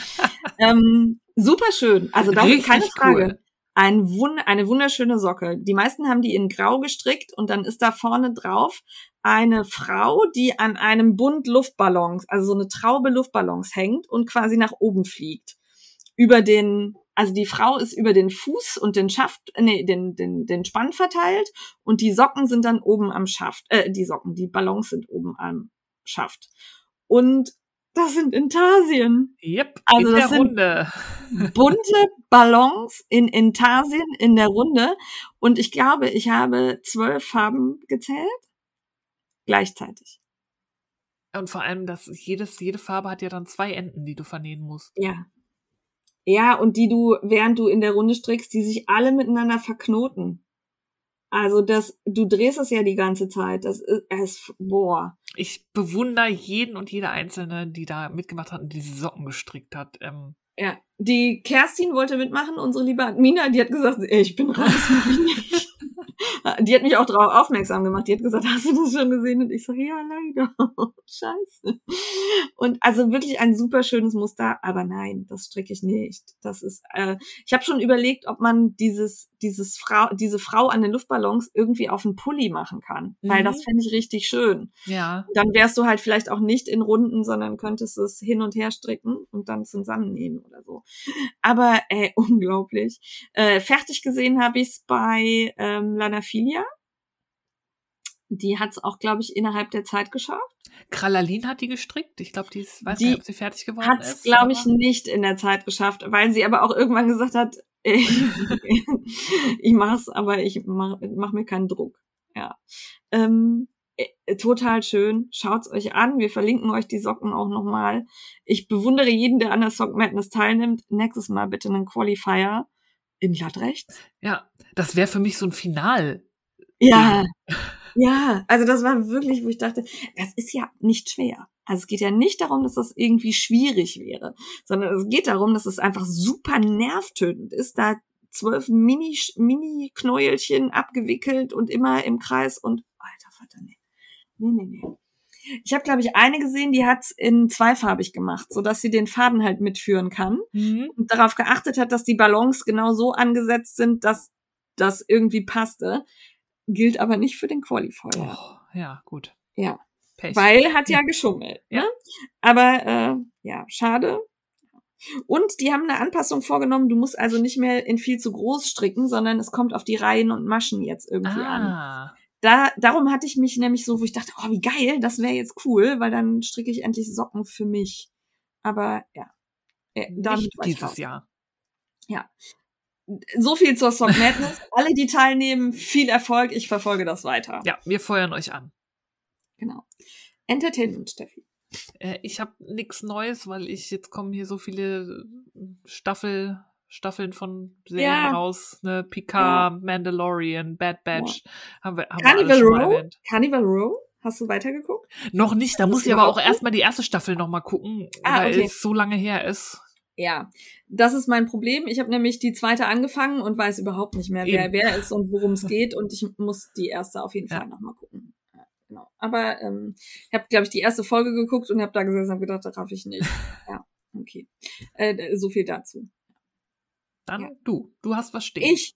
ähm, super schön. Also das ist keine Frage. Cool. Ein Wund eine wunderschöne Socke. Die meisten haben die in Grau gestrickt und dann ist da vorne drauf eine Frau, die an einem Bund Luftballons, also so eine Traube Luftballons hängt und quasi nach oben fliegt. Über den, also die Frau ist über den Fuß und den Schaft, nee, den, den, den Spann verteilt und die Socken sind dann oben am Schaft, äh, die Socken, die Ballons sind oben am Schaft. Und das sind Intarsien. Yep, Also in das der sind- Runde. Bunte Ballons in Intarsien in der Runde. Und ich glaube, ich habe zwölf Farben gezählt. Gleichzeitig. Und vor allem, dass jedes, jede Farbe hat ja dann zwei Enden, die du vernähen musst. Ja. Ja, und die du, während du in der Runde strickst, die sich alle miteinander verknoten. Also das, du drehst es ja die ganze Zeit. Das ist, es, boah. Ich bewundere jeden und jede Einzelne, die da mitgemacht hat und diese Socken gestrickt hat. Ähm, Ja. Die Kerstin wollte mitmachen, unsere liebe Admina, die hat gesagt, ich bin raus. die hat mich auch darauf aufmerksam gemacht. Die hat gesagt, hast du das schon gesehen? Und ich so, ja, leider. Scheiße. Und also wirklich ein super schönes Muster, aber nein, das stricke ich nicht. Das ist, äh, ich habe schon überlegt, ob man dieses, dieses Frau, diese Frau an den Luftballons irgendwie auf einen Pulli machen kann. Weil Mhm. das fände ich richtig schön ja. dann wärst du halt vielleicht auch nicht in Runden, sondern könntest es hin und her stricken und dann zusammennähen oder so. Aber ey, unglaublich. Äh, fertig gesehen habe ich es bei ähm, Lanafilia. Die hat es auch, glaube ich, innerhalb der Zeit geschafft. Kralalin hat die gestrickt. Ich glaube, die ist, weiß Die nicht, ob sie fertig geworden Hat ist. es, glaube ich, nicht in der Zeit geschafft, weil sie aber auch irgendwann gesagt hat, ich mach's, aber ich mach, mach mir keinen Druck. Ja. Ähm, äh, total schön. Schaut's euch an. Wir verlinken euch die Socken auch nochmal. Ich bewundere jeden, der an der Sock Madness teilnimmt. Nächstes Mal bitte einen Qualifier in glatt rechts. Ja, das wäre für mich so ein Final. Ja. Ja, also das war wirklich, wo ich dachte, das ist ja nicht schwer. Also es geht ja nicht darum, dass das irgendwie schwierig wäre, sondern es geht darum, dass es einfach super nervtötend ist, da zwölf Mini, Mini-Knäuelchen abgewickelt und immer im Kreis und alter Vater, nee. Nee, nee, nee. Ich habe, glaube ich, eine gesehen, die hat's in zweifarbig gemacht, so dass sie den Faden halt mitführen kann Mhm. und darauf geachtet hat, dass die Ballons genau so angesetzt sind, dass das irgendwie passte. Gilt aber nicht für den Qualifier. Oh, ja, gut. Ja. Pech. Weil hat ja geschummelt. Ne? Ja. Aber äh, ja, schade. Und die haben eine Anpassung vorgenommen. Du musst also nicht mehr in viel zu groß stricken, sondern es kommt auf die Reihen und Maschen jetzt irgendwie an. Da, darum hatte ich mich nämlich so, wo ich dachte, oh, wie geil, das wäre jetzt cool, weil dann stricke ich endlich Socken für mich. Aber ja. Äh, damit nicht dieses. Jahr. So viel zur Sock Madness. Alle, die teilnehmen, viel Erfolg. Ich verfolge das weiter. Ja, wir feuern euch an. Genau. Entertainment, Steffi. Äh, ich habe nichts Neues, weil ich jetzt kommen hier so viele Staffel, Staffeln von Serien Ja. raus. Ne? Picard, Mandalorian, Bad Batch. Haben wir, haben wir Carnival mal Row? erwähnt. Carnival Row? Hast du weitergeguckt? Noch nicht, da Das muss ich aber auch erstmal die erste Staffel noch mal gucken, Ah, weil okay. es so lange her ist. Ja, das ist mein Problem. Ich habe nämlich die zweite angefangen und weiß überhaupt nicht mehr, wer Eben. wer ist und worum es geht. Und ich muss die erste auf jeden Ja. Fall noch mal gucken. Ja, genau. Aber ähm, ich habe, glaube ich, die erste Folge geguckt und habe da gesessen und gedacht, das raff ich nicht. ja, okay. Äh, so viel dazu. Dann Ja. du. Du hast was stehen. Ich,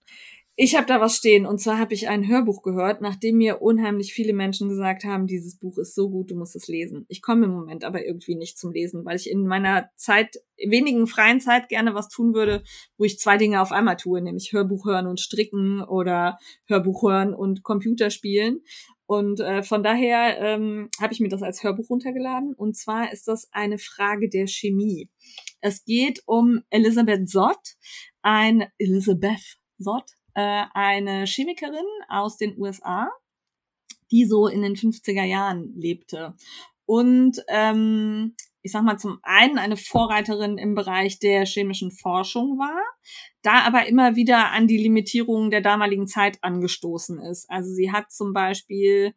ich habe da was stehen. Und zwar habe ich ein Hörbuch gehört, nachdem mir unheimlich viele Menschen gesagt haben, dieses Buch ist so gut, du musst es lesen. Ich komme im Moment aber irgendwie nicht zum Lesen, weil ich in meiner Zeit, wenigen freien Zeit gerne was tun würde, wo ich zwei Dinge auf einmal tue, nämlich Hörbuch hören und stricken oder Hörbuch hören und Computer spielen. Und äh, von daher ähm, habe ich mir das als Hörbuch runtergeladen. Und zwar ist das eine Frage der Chemie. Es geht um Elisabeth Sott, ein Elizabeth Sott, äh, eine Chemikerin aus den USA, die so in den 50er Jahren lebte. Und ähm, ich sag mal, zum einen eine Vorreiterin im Bereich der chemischen Forschung war, da aber immer wieder an die Limitierungen der damaligen Zeit angestoßen ist. Also sie hat zum Beispiel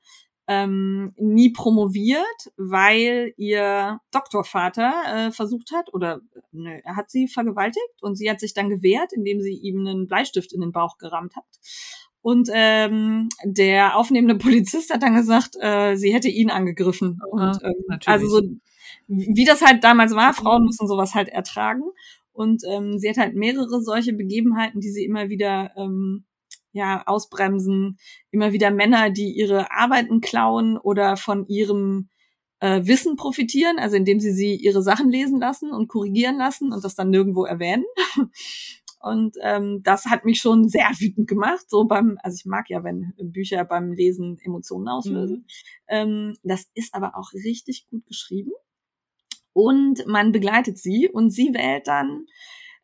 ähm, nie promoviert, weil ihr Doktorvater äh, versucht hat, oder ne, er hat sie vergewaltigt und sie hat sich dann gewehrt, indem sie ihm einen Bleistift in den Bauch gerammt hat. Und ähm, der aufnehmende Polizist hat dann gesagt, äh, sie hätte ihn angegriffen. Und, ähm, natürlich. also so, wie das halt damals war, Frauen müssen sowas halt ertragen. Und ähm, sie hat halt mehrere solche Begebenheiten, die sie immer wieder ähm, ja ausbremsen. Immer wieder Männer, die ihre Arbeiten klauen oder von ihrem äh, Wissen profitieren, also indem sie sie ihre Sachen lesen lassen und korrigieren lassen und das dann nirgendwo erwähnen. Und ähm, das hat mich schon sehr wütend gemacht. So beim, also ich mag ja, wenn Bücher beim Lesen Emotionen auslösen. Mhm. Ähm, das ist aber auch richtig gut geschrieben. Und man begleitet sie und sie wählt dann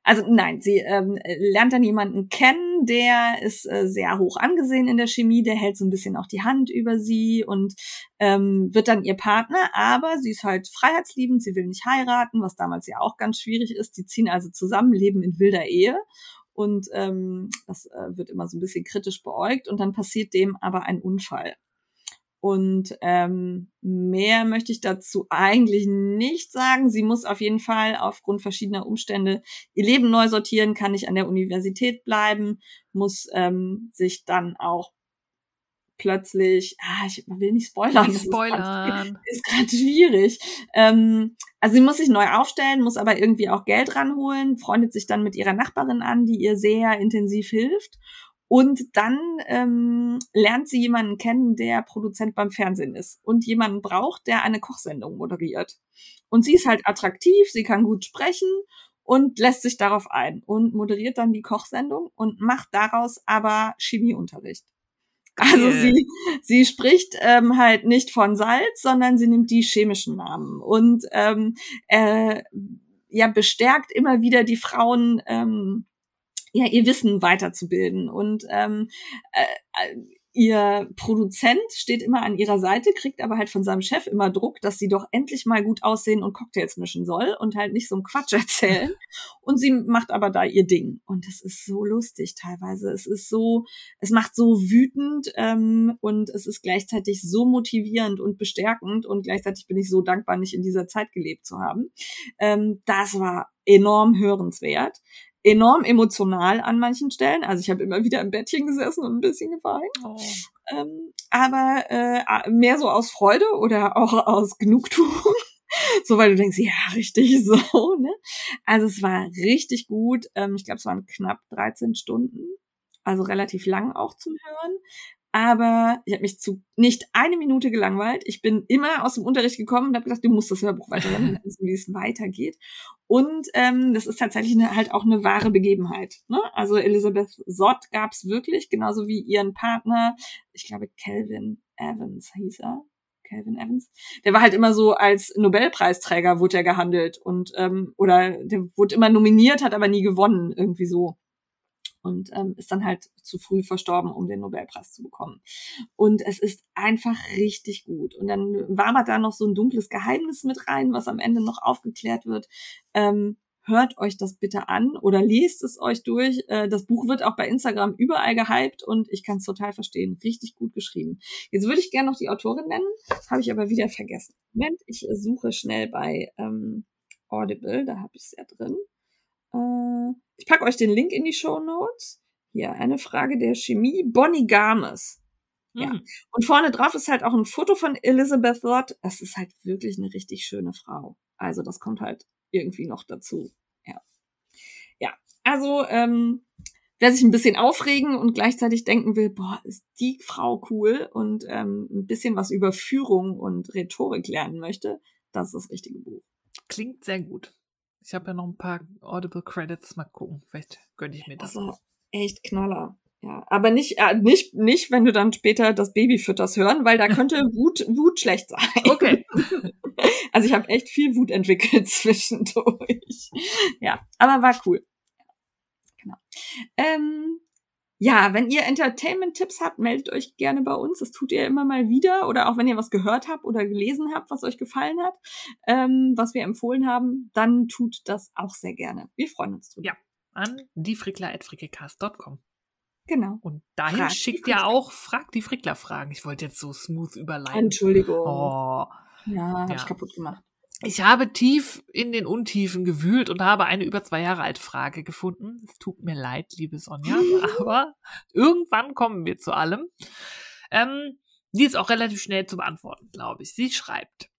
also nein, sie ähm, lernt dann jemanden kennen, der ist äh, sehr hoch angesehen in der Chemie, der hält so ein bisschen auch die Hand über sie und ähm, wird dann ihr Partner, aber sie ist halt freiheitsliebend, sie will nicht heiraten, was damals ja auch ganz schwierig ist. Die ziehen also zusammen, leben in wilder Ehe und ähm, das äh, wird immer so ein bisschen kritisch beäugt und dann passiert dem aber ein Unfall. Und ähm, mehr möchte ich dazu eigentlich nicht sagen. Sie muss auf jeden Fall aufgrund verschiedener Umstände ihr Leben neu sortieren, kann nicht an der Universität bleiben, muss ähm, sich dann auch plötzlich, ah, ich will nicht spoilern. Nicht spoilern. Ist gerade schwierig. Ähm, also sie muss sich neu aufstellen, muss aber irgendwie auch Geld ranholen, freundet sich dann mit ihrer Nachbarin an, die ihr sehr intensiv hilft und dann ähm, lernt sie jemanden kennen, der Produzent beim Fernsehen ist und jemanden braucht, der eine Kochsendung moderiert. Und sie ist halt attraktiv, sie kann gut sprechen und lässt sich darauf ein und moderiert dann die Kochsendung und macht daraus aber Chemieunterricht. Also sie, sie spricht ähm, halt nicht von Salz, sondern sie nimmt die chemischen Namen und ähm, äh, ja bestärkt immer wieder die Frauen ähm, ja, ihr Wissen weiterzubilden. Und ähm, äh, äh, ihr Produzent steht immer an ihrer Seite, kriegt aber halt von seinem Chef immer Druck, dass sie doch endlich mal gut aussehen und Cocktails mischen soll und halt nicht so einen Quatsch erzählen. Und sie macht aber da ihr Ding. Und es ist so lustig teilweise. Es ist so, es macht so wütend ähm, und es ist gleichzeitig so motivierend und bestärkend und gleichzeitig bin ich so dankbar, nicht in dieser Zeit gelebt zu haben. Ähm, das war enorm hörenswert enorm emotional an manchen Stellen. Also ich habe immer wieder im Bettchen gesessen und ein bisschen geweint. Oh. Ähm, aber äh, mehr so aus Freude oder auch aus Genugtuung. so, weil du denkst, ja, richtig so, ne? Also es war richtig gut. Ähm, ich glaube, es waren knapp 13 Stunden. Also relativ lang auch zum Hören aber ich habe mich zu nicht eine Minute gelangweilt. Ich bin immer aus dem Unterricht gekommen und habe gesagt, du musst das Hörbuch weiterhören, wie es weitergeht. Und ähm, das ist tatsächlich eine, halt auch eine wahre Begebenheit. Ne? Also Elizabeth Sott gab es wirklich, genauso wie ihren Partner, ich glaube Calvin Evans hieß er. Calvin Evans. Der war halt immer so als Nobelpreisträger wurde er gehandelt und ähm, oder der wurde immer nominiert, hat aber nie gewonnen, irgendwie so und ähm, ist dann halt zu früh verstorben, um den Nobelpreis zu bekommen. Und es ist einfach richtig gut. Und dann war man da noch so ein dunkles Geheimnis mit rein, was am Ende noch aufgeklärt wird. Ähm, hört euch das bitte an oder lest es euch durch. Äh, das Buch wird auch bei Instagram überall gehypt und ich kann es total verstehen. Richtig gut geschrieben. Jetzt würde ich gerne noch die Autorin nennen, habe ich aber wieder vergessen. Moment, ich suche schnell bei ähm, Audible, da habe ich es ja drin. Äh, ich packe euch den Link in die Show Notes. Hier, eine Frage der Chemie. Bonnie Games. Ja. Mhm. Und vorne drauf ist halt auch ein Foto von Elizabeth Lott. Das ist halt wirklich eine richtig schöne Frau. Also das kommt halt irgendwie noch dazu. Ja. Ja. Also, ähm, wer sich ein bisschen aufregen und gleichzeitig denken will, boah, ist die Frau cool und ähm, ein bisschen was über Führung und Rhetorik lernen möchte, das ist das richtige Buch. Klingt sehr gut. Ich habe ja noch ein paar Audible Credits. Mal gucken. Vielleicht gönne ich mir das. Also, echt Knaller. Ja, aber nicht, äh, nicht, nicht, wenn du dann später das Baby fütterst hören, weil da könnte Wut, Wut schlecht sein. Okay. also ich habe echt viel Wut entwickelt zwischendurch. Ja, aber war cool. Genau. Ähm, ja, wenn ihr Entertainment-Tipps habt, meldet euch gerne bei uns. Das tut ihr immer mal wieder. Oder auch wenn ihr was gehört habt oder gelesen habt, was euch gefallen hat, ähm, was wir empfohlen haben, dann tut das auch sehr gerne. Wir freuen uns drüber. Ja, an diefrickler.frickecast.com. Genau. Und dahin frag schickt ihr auch, fragt die Frickler Fragen. Ich wollte jetzt so smooth überleiten. Entschuldigung. Oh. Ja, hab ja. ich kaputt gemacht. Ich habe tief in den Untiefen gewühlt und habe eine über zwei Jahre alte Frage gefunden. Es tut mir leid, liebe Sonja, aber irgendwann kommen wir zu allem. Ähm, die ist auch relativ schnell zu beantworten, glaube ich. Sie schreibt,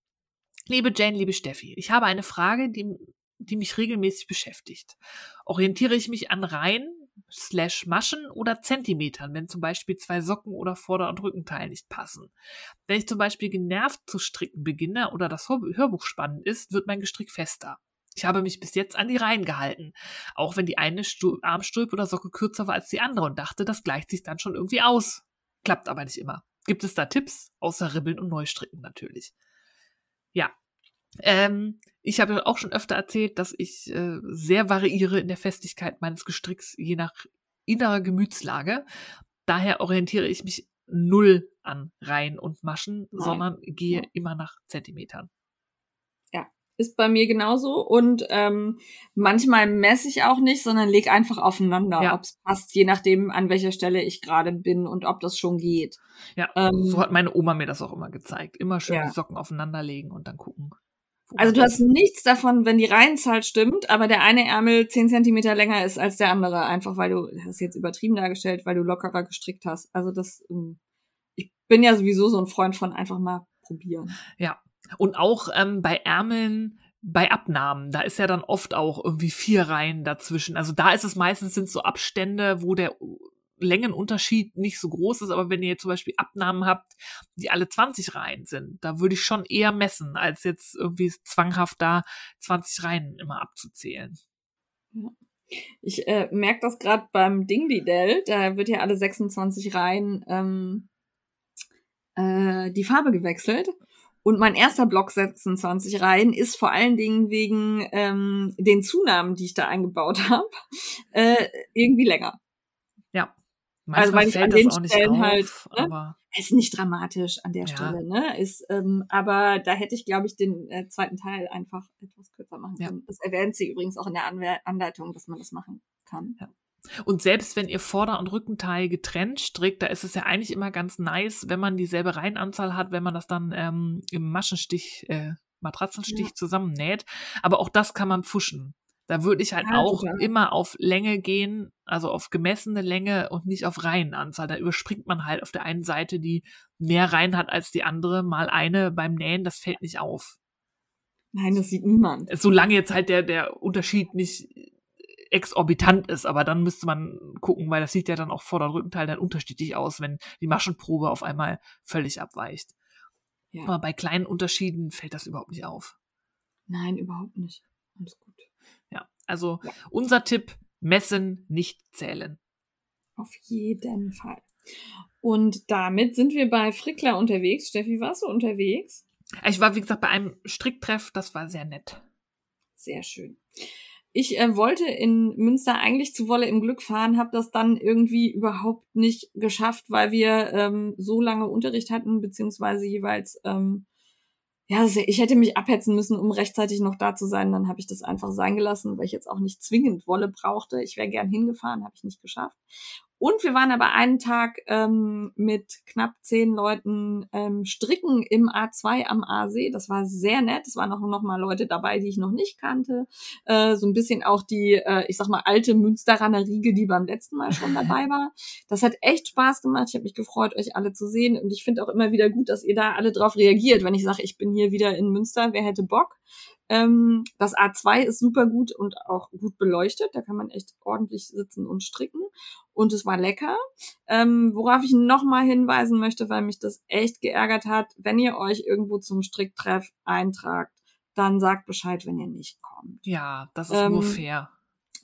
liebe Jane, liebe Steffi, ich habe eine Frage, die die mich regelmäßig beschäftigt. Orientiere ich mich an Reihen, slash Maschen oder Zentimetern, wenn zum Beispiel zwei Socken oder Vorder- und Rückenteil nicht passen. Wenn ich zum Beispiel genervt zu stricken beginne oder das Hörbuch spannend ist, wird mein Gestrick fester. Ich habe mich bis jetzt an die Reihen gehalten, auch wenn die eine Armstulpe oder Socke kürzer war als die andere und dachte, das gleicht sich dann schon irgendwie aus. Klappt aber nicht immer. Gibt es da Tipps? Außer Ribbeln und Neustricken natürlich. Ja. Ähm, ich habe auch schon öfter erzählt, dass ich äh, sehr variiere in der Festigkeit meines Gestricks, je nach innerer Gemütslage. Daher orientiere ich mich null an Reihen und Maschen, Nein. sondern gehe immer nach Zentimetern ist bei mir genauso. Und ähm, manchmal messe ich auch nicht, sondern leg einfach aufeinander, ja. ob es passt, je nachdem, an welcher Stelle ich gerade bin und ob das schon geht. Ja, ähm, so hat meine Oma mir das auch immer gezeigt. Immer schön ja. die Socken aufeinanderlegen und dann gucken. Also du hast nichts davon, wenn die Reihenzahl stimmt, aber der eine Ärmel zehn Zentimeter länger ist als der andere, einfach weil du, das ist jetzt übertrieben dargestellt, weil du lockerer gestrickt hast. Also das, ähm, ich bin ja sowieso so ein Freund von einfach mal probieren. Ja, und auch ähm, bei Ärmeln, bei Abnahmen, da ist ja dann oft auch irgendwie vier Reihen dazwischen. Also da ist es meistens sind so Abstände, wo der Längenunterschied nicht so groß ist, aber wenn ihr zum Beispiel Abnahmen habt, die alle 20 Reihen sind, da würde ich schon eher messen, als jetzt irgendwie zwanghaft da 20 Reihen immer abzuzählen. Ich äh, merke das gerade beim Dingley-Dell, da wird ja alle 26 Reihen ähm, äh, die Farbe gewechselt. Und mein erster Block 26 Reihen ist vor allen Dingen wegen ähm, den Zunahmen, die ich da eingebaut habe, äh, irgendwie länger. Ja. Manchmal also weil ich an den Stellen auf, halt, ne, aber ist nicht dramatisch an der ja. Stelle, ne? Ist, ähm, aber da hätte ich, glaube ich, den äh, zweiten Teil einfach etwas kürzer machen können. Ja. Das erwähnt sie übrigens auch in der Anwe Anleitung, dass man das machen kann. Ja. Und selbst wenn ihr Vorder- und Rückenteil getrennt strickt, da ist es ja eigentlich immer ganz nice, wenn man dieselbe Reihenanzahl hat, wenn man das dann ähm, im Maschenstich, äh, Matratzenstich ja. zusammennäht. Aber auch das kann man pfuschen. Da würde ich halt ja, auch ja. immer auf Länge gehen, also auf gemessene Länge und nicht auf Reihenanzahl. Da überspringt man halt auf der einen Seite, die mehr Reihen hat als die andere, mal eine beim Nähen, das fällt nicht auf. Nein, das sieht niemand. Solange jetzt halt der, der Unterschied nicht exorbitant ist, aber dann müsste man gucken, weil das sieht ja dann auch vor der Rückenteil dann unterschiedlich aus, wenn die Maschenprobe auf einmal völlig abweicht. Ja. Aber bei kleinen Unterschieden fällt das überhaupt nicht auf. Nein, überhaupt nicht. Also ja. unser Tipp, messen, nicht zählen. Auf jeden Fall. Und damit sind wir bei Frickler unterwegs. Steffi, warst du unterwegs? Ich war, wie gesagt, bei einem Stricktreff, das war sehr nett. Sehr schön. Ich äh, wollte in Münster eigentlich zu Wolle im Glück fahren, habe das dann irgendwie überhaupt nicht geschafft, weil wir ähm, so lange Unterricht hatten, beziehungsweise jeweils, ähm, ja, ich hätte mich abhetzen müssen, um rechtzeitig noch da zu sein. Dann habe ich das einfach sein gelassen, weil ich jetzt auch nicht zwingend Wolle brauchte. Ich wäre gern hingefahren, habe ich nicht geschafft. Und wir waren aber einen Tag ähm, mit knapp zehn Leuten ähm, stricken im A2 am Aasee. Das war sehr nett. Es waren auch noch mal Leute dabei, die ich noch nicht kannte. Äh, so ein bisschen auch die, äh, ich sag mal, alte Münsteraner Riege, die beim letzten Mal schon dabei war. Das hat echt Spaß gemacht. Ich habe mich gefreut, euch alle zu sehen. Und ich finde auch immer wieder gut, dass ihr da alle drauf reagiert, wenn ich sage, ich bin hier wieder in Münster. Wer hätte Bock? Ähm, das A2 ist super gut und auch gut beleuchtet. Da kann man echt ordentlich sitzen und stricken. Und es war lecker. Ähm, worauf ich nochmal hinweisen möchte, weil mich das echt geärgert hat, wenn ihr euch irgendwo zum Stricktreff eintragt, dann sagt Bescheid, wenn ihr nicht kommt. Ja, das ist ähm, nur fair.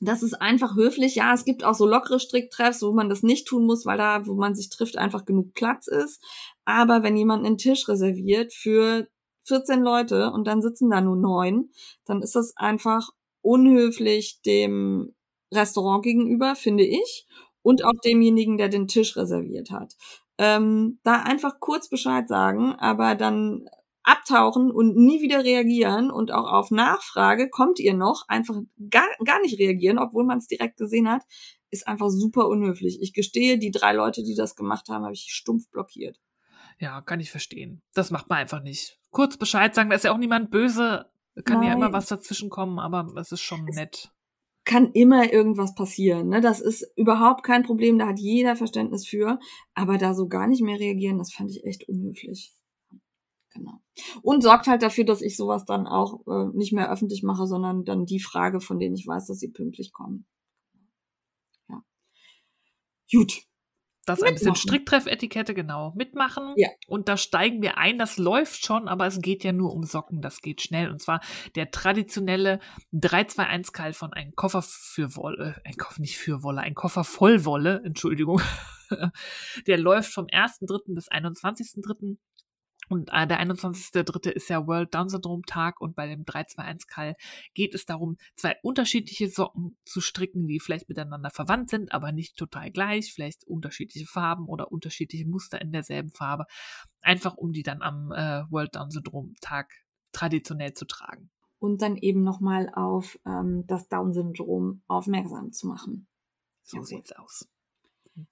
Das ist einfach höflich. Ja, es gibt auch so lockere Stricktreffs, wo man das nicht tun muss, weil da, wo man sich trifft, einfach genug Platz ist. Aber wenn jemand einen Tisch reserviert für 14 Leute und dann sitzen da nur neun, dann ist das einfach unhöflich dem Restaurant gegenüber, finde ich, und auch demjenigen, der den Tisch reserviert hat. Ähm, da einfach kurz Bescheid sagen, aber dann abtauchen und nie wieder reagieren und auch auf Nachfrage, kommt ihr noch, einfach gar, gar nicht reagieren, obwohl man es direkt gesehen hat, ist einfach super unhöflich. Ich gestehe, die drei Leute, die das gemacht haben, habe ich stumpf blockiert. Ja, kann ich verstehen. Das macht man einfach nicht. Kurz Bescheid sagen, da ist ja auch niemand böse. Kann Nein. ja immer was dazwischen kommen, aber es ist schon es nett. Kann immer irgendwas passieren. Ne? Das ist überhaupt kein Problem, da hat jeder Verständnis für. Aber da so gar nicht mehr reagieren, das fand ich echt unhöflich. Genau. Und sorgt halt dafür, dass ich sowas dann auch äh, nicht mehr öffentlich mache, sondern dann die Frage, von denen ich weiß, dass sie pünktlich kommen. Ja. Gut. Das ist ein bisschen Stricktreffetikette, genau. Mitmachen. Ja. Und da steigen wir ein. Das läuft schon, aber es geht ja nur um Socken. Das geht schnell. Und zwar der traditionelle 321-Kall von einem Koffer für Wolle, ein Koffer nicht für Wolle, ein Koffer voll Wolle, Entschuldigung. der läuft vom 1.3. bis 21.3. Und äh, der 21.3. ist ja World Down Syndrome Tag und bei dem 321 Call geht es darum, zwei unterschiedliche Socken zu stricken, die vielleicht miteinander verwandt sind, aber nicht total gleich, vielleicht unterschiedliche Farben oder unterschiedliche Muster in derselben Farbe, einfach um die dann am äh, World Down Syndrome Tag traditionell zu tragen. Und dann eben nochmal auf ähm, das Down-Syndrom aufmerksam zu machen. So ja, sieht's aus.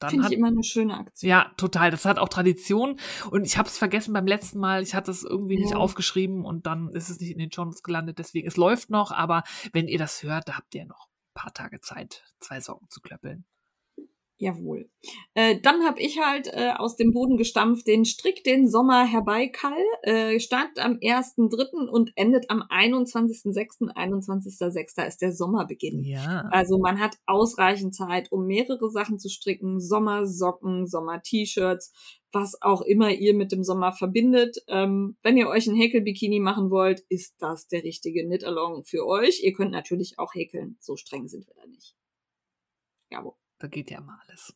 Finde ich immer eine schöne Aktion. Ja, total. Das hat auch Tradition. Und ich habe es vergessen beim letzten Mal. Ich hatte es irgendwie nicht ja. aufgeschrieben und dann ist es nicht in den Journals gelandet. Deswegen, es läuft noch, aber wenn ihr das hört, da habt ihr noch ein paar Tage Zeit, zwei Socken zu klöppeln. Jawohl. Äh, dann habe ich halt äh, aus dem Boden gestampft den Strick den Sommer herbeikall. Äh, startet am 1.3. und endet am 21.6. 21.6. ist der Sommerbeginn. Ja. Also man hat ausreichend Zeit, um mehrere Sachen zu stricken. Sommersocken, Sommer-T-Shirts, was auch immer ihr mit dem Sommer verbindet. Ähm, wenn ihr euch ein Häkelbikini machen wollt, ist das der richtige Knit-Along für euch. Ihr könnt natürlich auch häkeln. So streng sind wir da nicht. Jawohl. Da geht ja immer alles.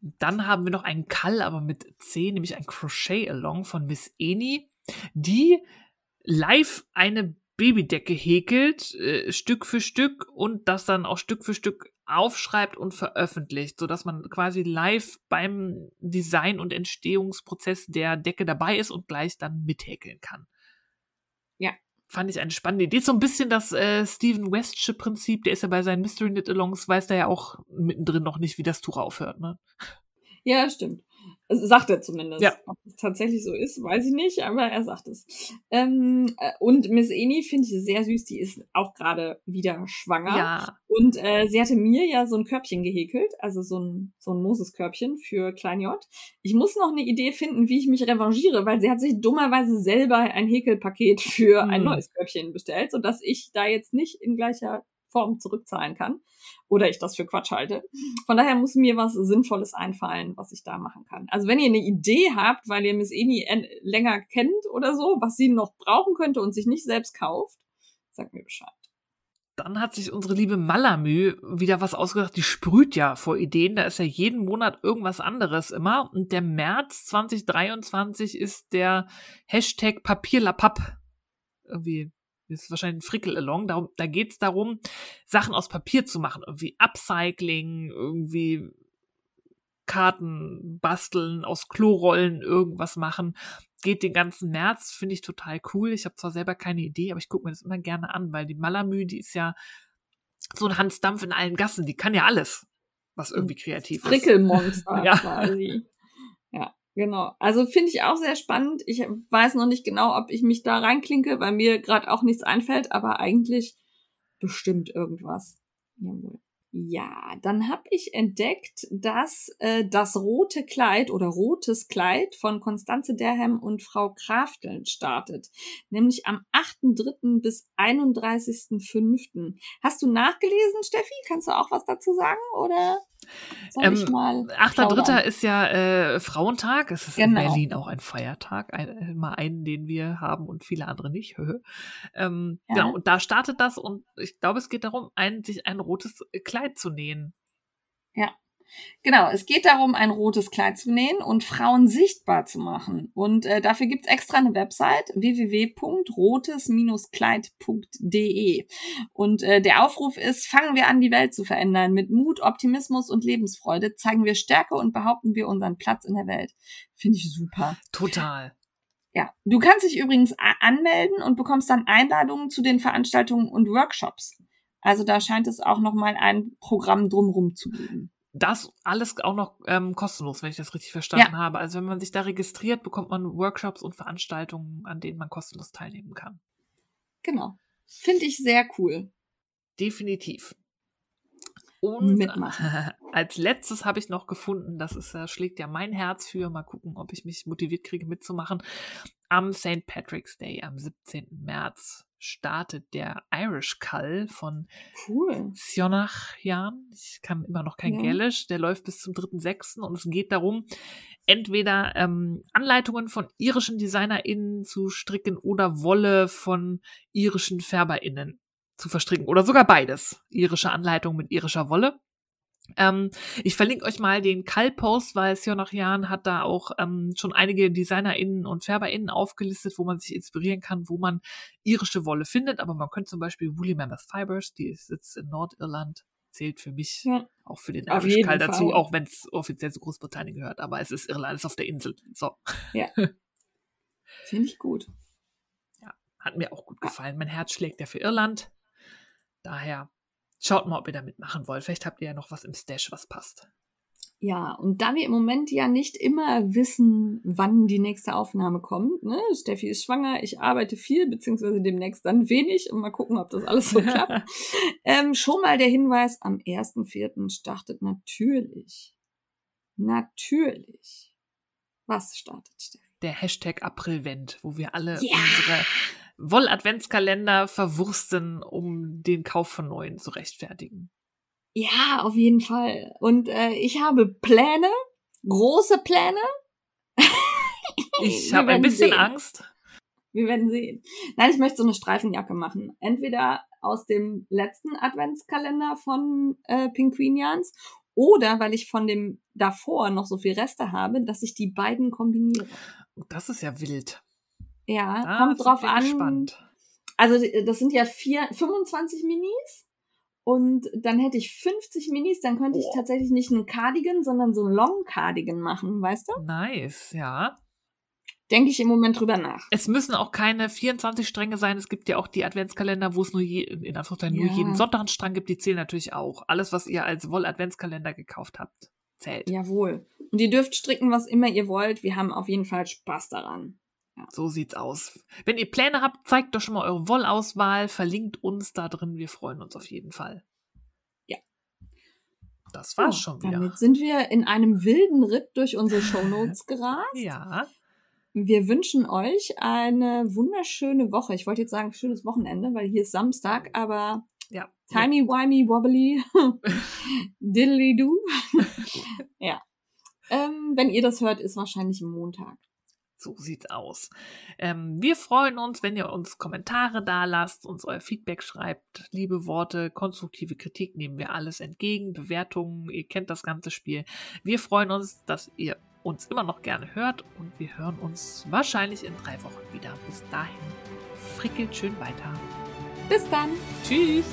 Dann haben wir noch einen Kall, aber mit C, nämlich ein Crochet-Along von Miss Eni, die live eine Babydecke häkelt, äh, Stück für Stück und das dann auch Stück für Stück aufschreibt und veröffentlicht, sodass man quasi live beim Design- und Entstehungsprozess der Decke dabei ist und gleich dann mithäkeln kann. Ja, fand ich eine spannende Idee. So ein bisschen das äh, Stephen Westsche Prinzip, der ist ja bei seinen Mystery Knit Alongs, weiß der ja auch mittendrin noch nicht, wie das Tuch aufhört, ne? Ja, stimmt. Also sagt er zumindest. Ja. Ob es tatsächlich so ist, weiß ich nicht, aber er sagt es. Ähm, äh, und Miss Eni finde ich sehr süß, die ist auch gerade wieder schwanger. Ja. Und äh, sie hatte mir ja so ein Körbchen gehäkelt, also so ein, so ein Moses-Körbchen für Klein J. Ich muss noch eine Idee finden, wie ich mich revanchiere, weil sie hat sich dummerweise selber ein Häkelpaket für hm. ein neues Körbchen bestellt, sodass ich da jetzt nicht in gleicher Form zurückzahlen kann oder ich das für Quatsch halte. Von daher muss mir was Sinnvolles einfallen, was ich da machen kann. Also wenn ihr eine Idee habt, weil ihr Miss Eni länger kennt oder so, was sie noch brauchen könnte und sich nicht selbst kauft, sagt mir Bescheid. Dann hat sich unsere liebe Malamü wieder was ausgedacht. Die sprüht ja vor Ideen. Da ist ja jeden Monat irgendwas anderes immer. Und der März 2023 ist der Hashtag Papierlapapp. Irgendwie das ist wahrscheinlich ein Frickel-Along. Da, da geht es darum, Sachen aus Papier zu machen. Irgendwie Upcycling, irgendwie Karten basteln, aus Klorollen irgendwas machen. Geht den ganzen März, finde ich total cool. Ich habe zwar selber keine Idee, aber ich gucke mir das immer gerne an, weil die Malamü, die ist ja so ein Hans Dampf in allen Gassen. Die kann ja alles, was irgendwie kreativ ist. Frickelmonster ja. quasi. Ja. Genau. Also finde ich auch sehr spannend. Ich weiß noch nicht genau, ob ich mich da reinklinke, weil mir gerade auch nichts einfällt, aber eigentlich bestimmt irgendwas. Jawohl. Ja, dann habe ich entdeckt, dass äh, das rote Kleid oder rotes Kleid von Konstanze Derhem und Frau Krafteln startet, nämlich am 8.3. bis 31.5. Hast du nachgelesen, Steffi? Kannst du auch was dazu sagen oder? Ähm, 8.3. ist ja äh, Frauentag. Es ist genau. in Berlin auch ein Feiertag. Ein, äh, mal einen, den wir haben und viele andere nicht. ähm, ja. Genau, und da startet das und ich glaube, es geht darum, ein, sich ein rotes Kleid zu nähen. Ja. Genau, es geht darum, ein rotes Kleid zu nähen und Frauen sichtbar zu machen. Und äh, dafür gibt's extra eine Website www.rotes-kleid.de. Und äh, der Aufruf ist, fangen wir an, die Welt zu verändern. Mit Mut, Optimismus und Lebensfreude zeigen wir Stärke und behaupten wir unseren Platz in der Welt. Finde ich super. Total. Ja, du kannst dich übrigens anmelden und bekommst dann Einladungen zu den Veranstaltungen und Workshops. Also da scheint es auch nochmal ein Programm drumrum zu geben das alles auch noch ähm, kostenlos, wenn ich das richtig verstanden ja. habe. Also wenn man sich da registriert, bekommt man Workshops und Veranstaltungen, an denen man kostenlos teilnehmen kann. Genau. Finde ich sehr cool. Definitiv. Und mitmachen. als letztes habe ich noch gefunden, das ist, da schlägt ja mein Herz für. Mal gucken, ob ich mich motiviert kriege mitzumachen. Am St. Patrick's Day, am 17. März, startet der Irish Cull von Cool. Sionachjan. Ich kann immer noch kein Ja. Gälisch. Der läuft bis zum 3.6. und es geht darum, entweder ähm, Anleitungen von irischen DesignerInnen zu stricken oder Wolle von irischen FärberInnen zu verstricken oder sogar beides. Irische Anleitung mit irischer Wolle. Ähm, ich verlinke euch mal den Kall-Post, weil Sionachjan hat da auch ähm, schon einige DesignerInnen und FärberInnen aufgelistet, wo man sich inspirieren kann, wo man irische Wolle findet. Aber man könnte zum Beispiel Woolly Mammoth Fibers, die sitzt in Nordirland, zählt für mich Ja. auch für den jeden Call dazu, auch wenn es offiziell zu Großbritannien gehört. Aber es ist Irland, es ist auf der Insel. So, Finde ich gut. hat mir auch gut gefallen. Mein Herz schlägt ja für Irland. Daher schaut mal, ob ihr da mitmachen wollt. Vielleicht habt ihr ja noch was im Stash, was passt. Ja, und da wir im Moment ja nicht immer wissen, wann die nächste Aufnahme kommt, ne? Steffi ist schwanger, ich arbeite viel, beziehungsweise demnächst dann wenig und mal gucken, ob das alles so klappt. ähm, schon mal der Hinweis, am 1.4. startet natürlich, natürlich, was startet, Steffi? der Hashtag Aprilvent, wo wir alle Ja. unsere Woll-Adventskalender verwursten, um den Kauf von neuen zu rechtfertigen. Ja, auf jeden Fall. Und äh, ich habe Pläne, große Pläne. Ich habe ein bisschen sehen. Angst. Wir werden sehen. Nein, ich möchte so eine Streifenjacke machen. Entweder aus dem letzten Adventskalender von äh, Pinguinians oder weil ich von dem davor noch so viel Reste habe, dass ich die beiden kombiniere. Das ist ja wild. Ja, Da kommt drauf an. Gespannt. Also das sind ja vier, 25 Minis. Und dann hätte ich 50 Minis, dann könnte ich Boah. tatsächlich nicht einen Cardigan, sondern so einen Long Cardigan machen, weißt du? Nice, ja. Denke ich im Moment drüber nach. Es müssen auch keine 24 Stränge sein. Es gibt ja auch die Adventskalender, wo es nur je, in Anführungszeichen nur Ja. jeden Sonntag einen Strang gibt. Die zählen natürlich auch. Alles, was ihr als Woll-Adventskalender gekauft habt, zählt. Jawohl. Und ihr dürft stricken, was immer ihr wollt. Wir haben auf jeden Fall Spaß daran. So sieht's aus. Wenn ihr Pläne habt, zeigt doch schon mal eure Wollauswahl, verlinkt uns da drin. Wir freuen uns auf jeden Fall. Ja. Das war's So, schon wieder. Damit sind wir in einem wilden Ritt durch unsere Shownotes gerast. Ja. Wir wünschen euch eine wunderschöne Woche. Ich wollte jetzt sagen schönes Wochenende, weil hier ist Samstag, aber Ja. timey wimey wobbly diddly do. ja. Ähm, wenn ihr das hört, ist wahrscheinlich Montag. So sieht's aus. Ähm, wir freuen uns, wenn ihr uns Kommentare da lasst, uns euer Feedback schreibt, liebe Worte, konstruktive Kritik nehmen wir alles entgegen, Bewertungen, ihr kennt das ganze Spiel. Wir freuen uns, dass ihr uns immer noch gerne hört und wir hören uns wahrscheinlich in drei Wochen wieder. Bis dahin, frickelt schön weiter. Bis dann. Tschüss!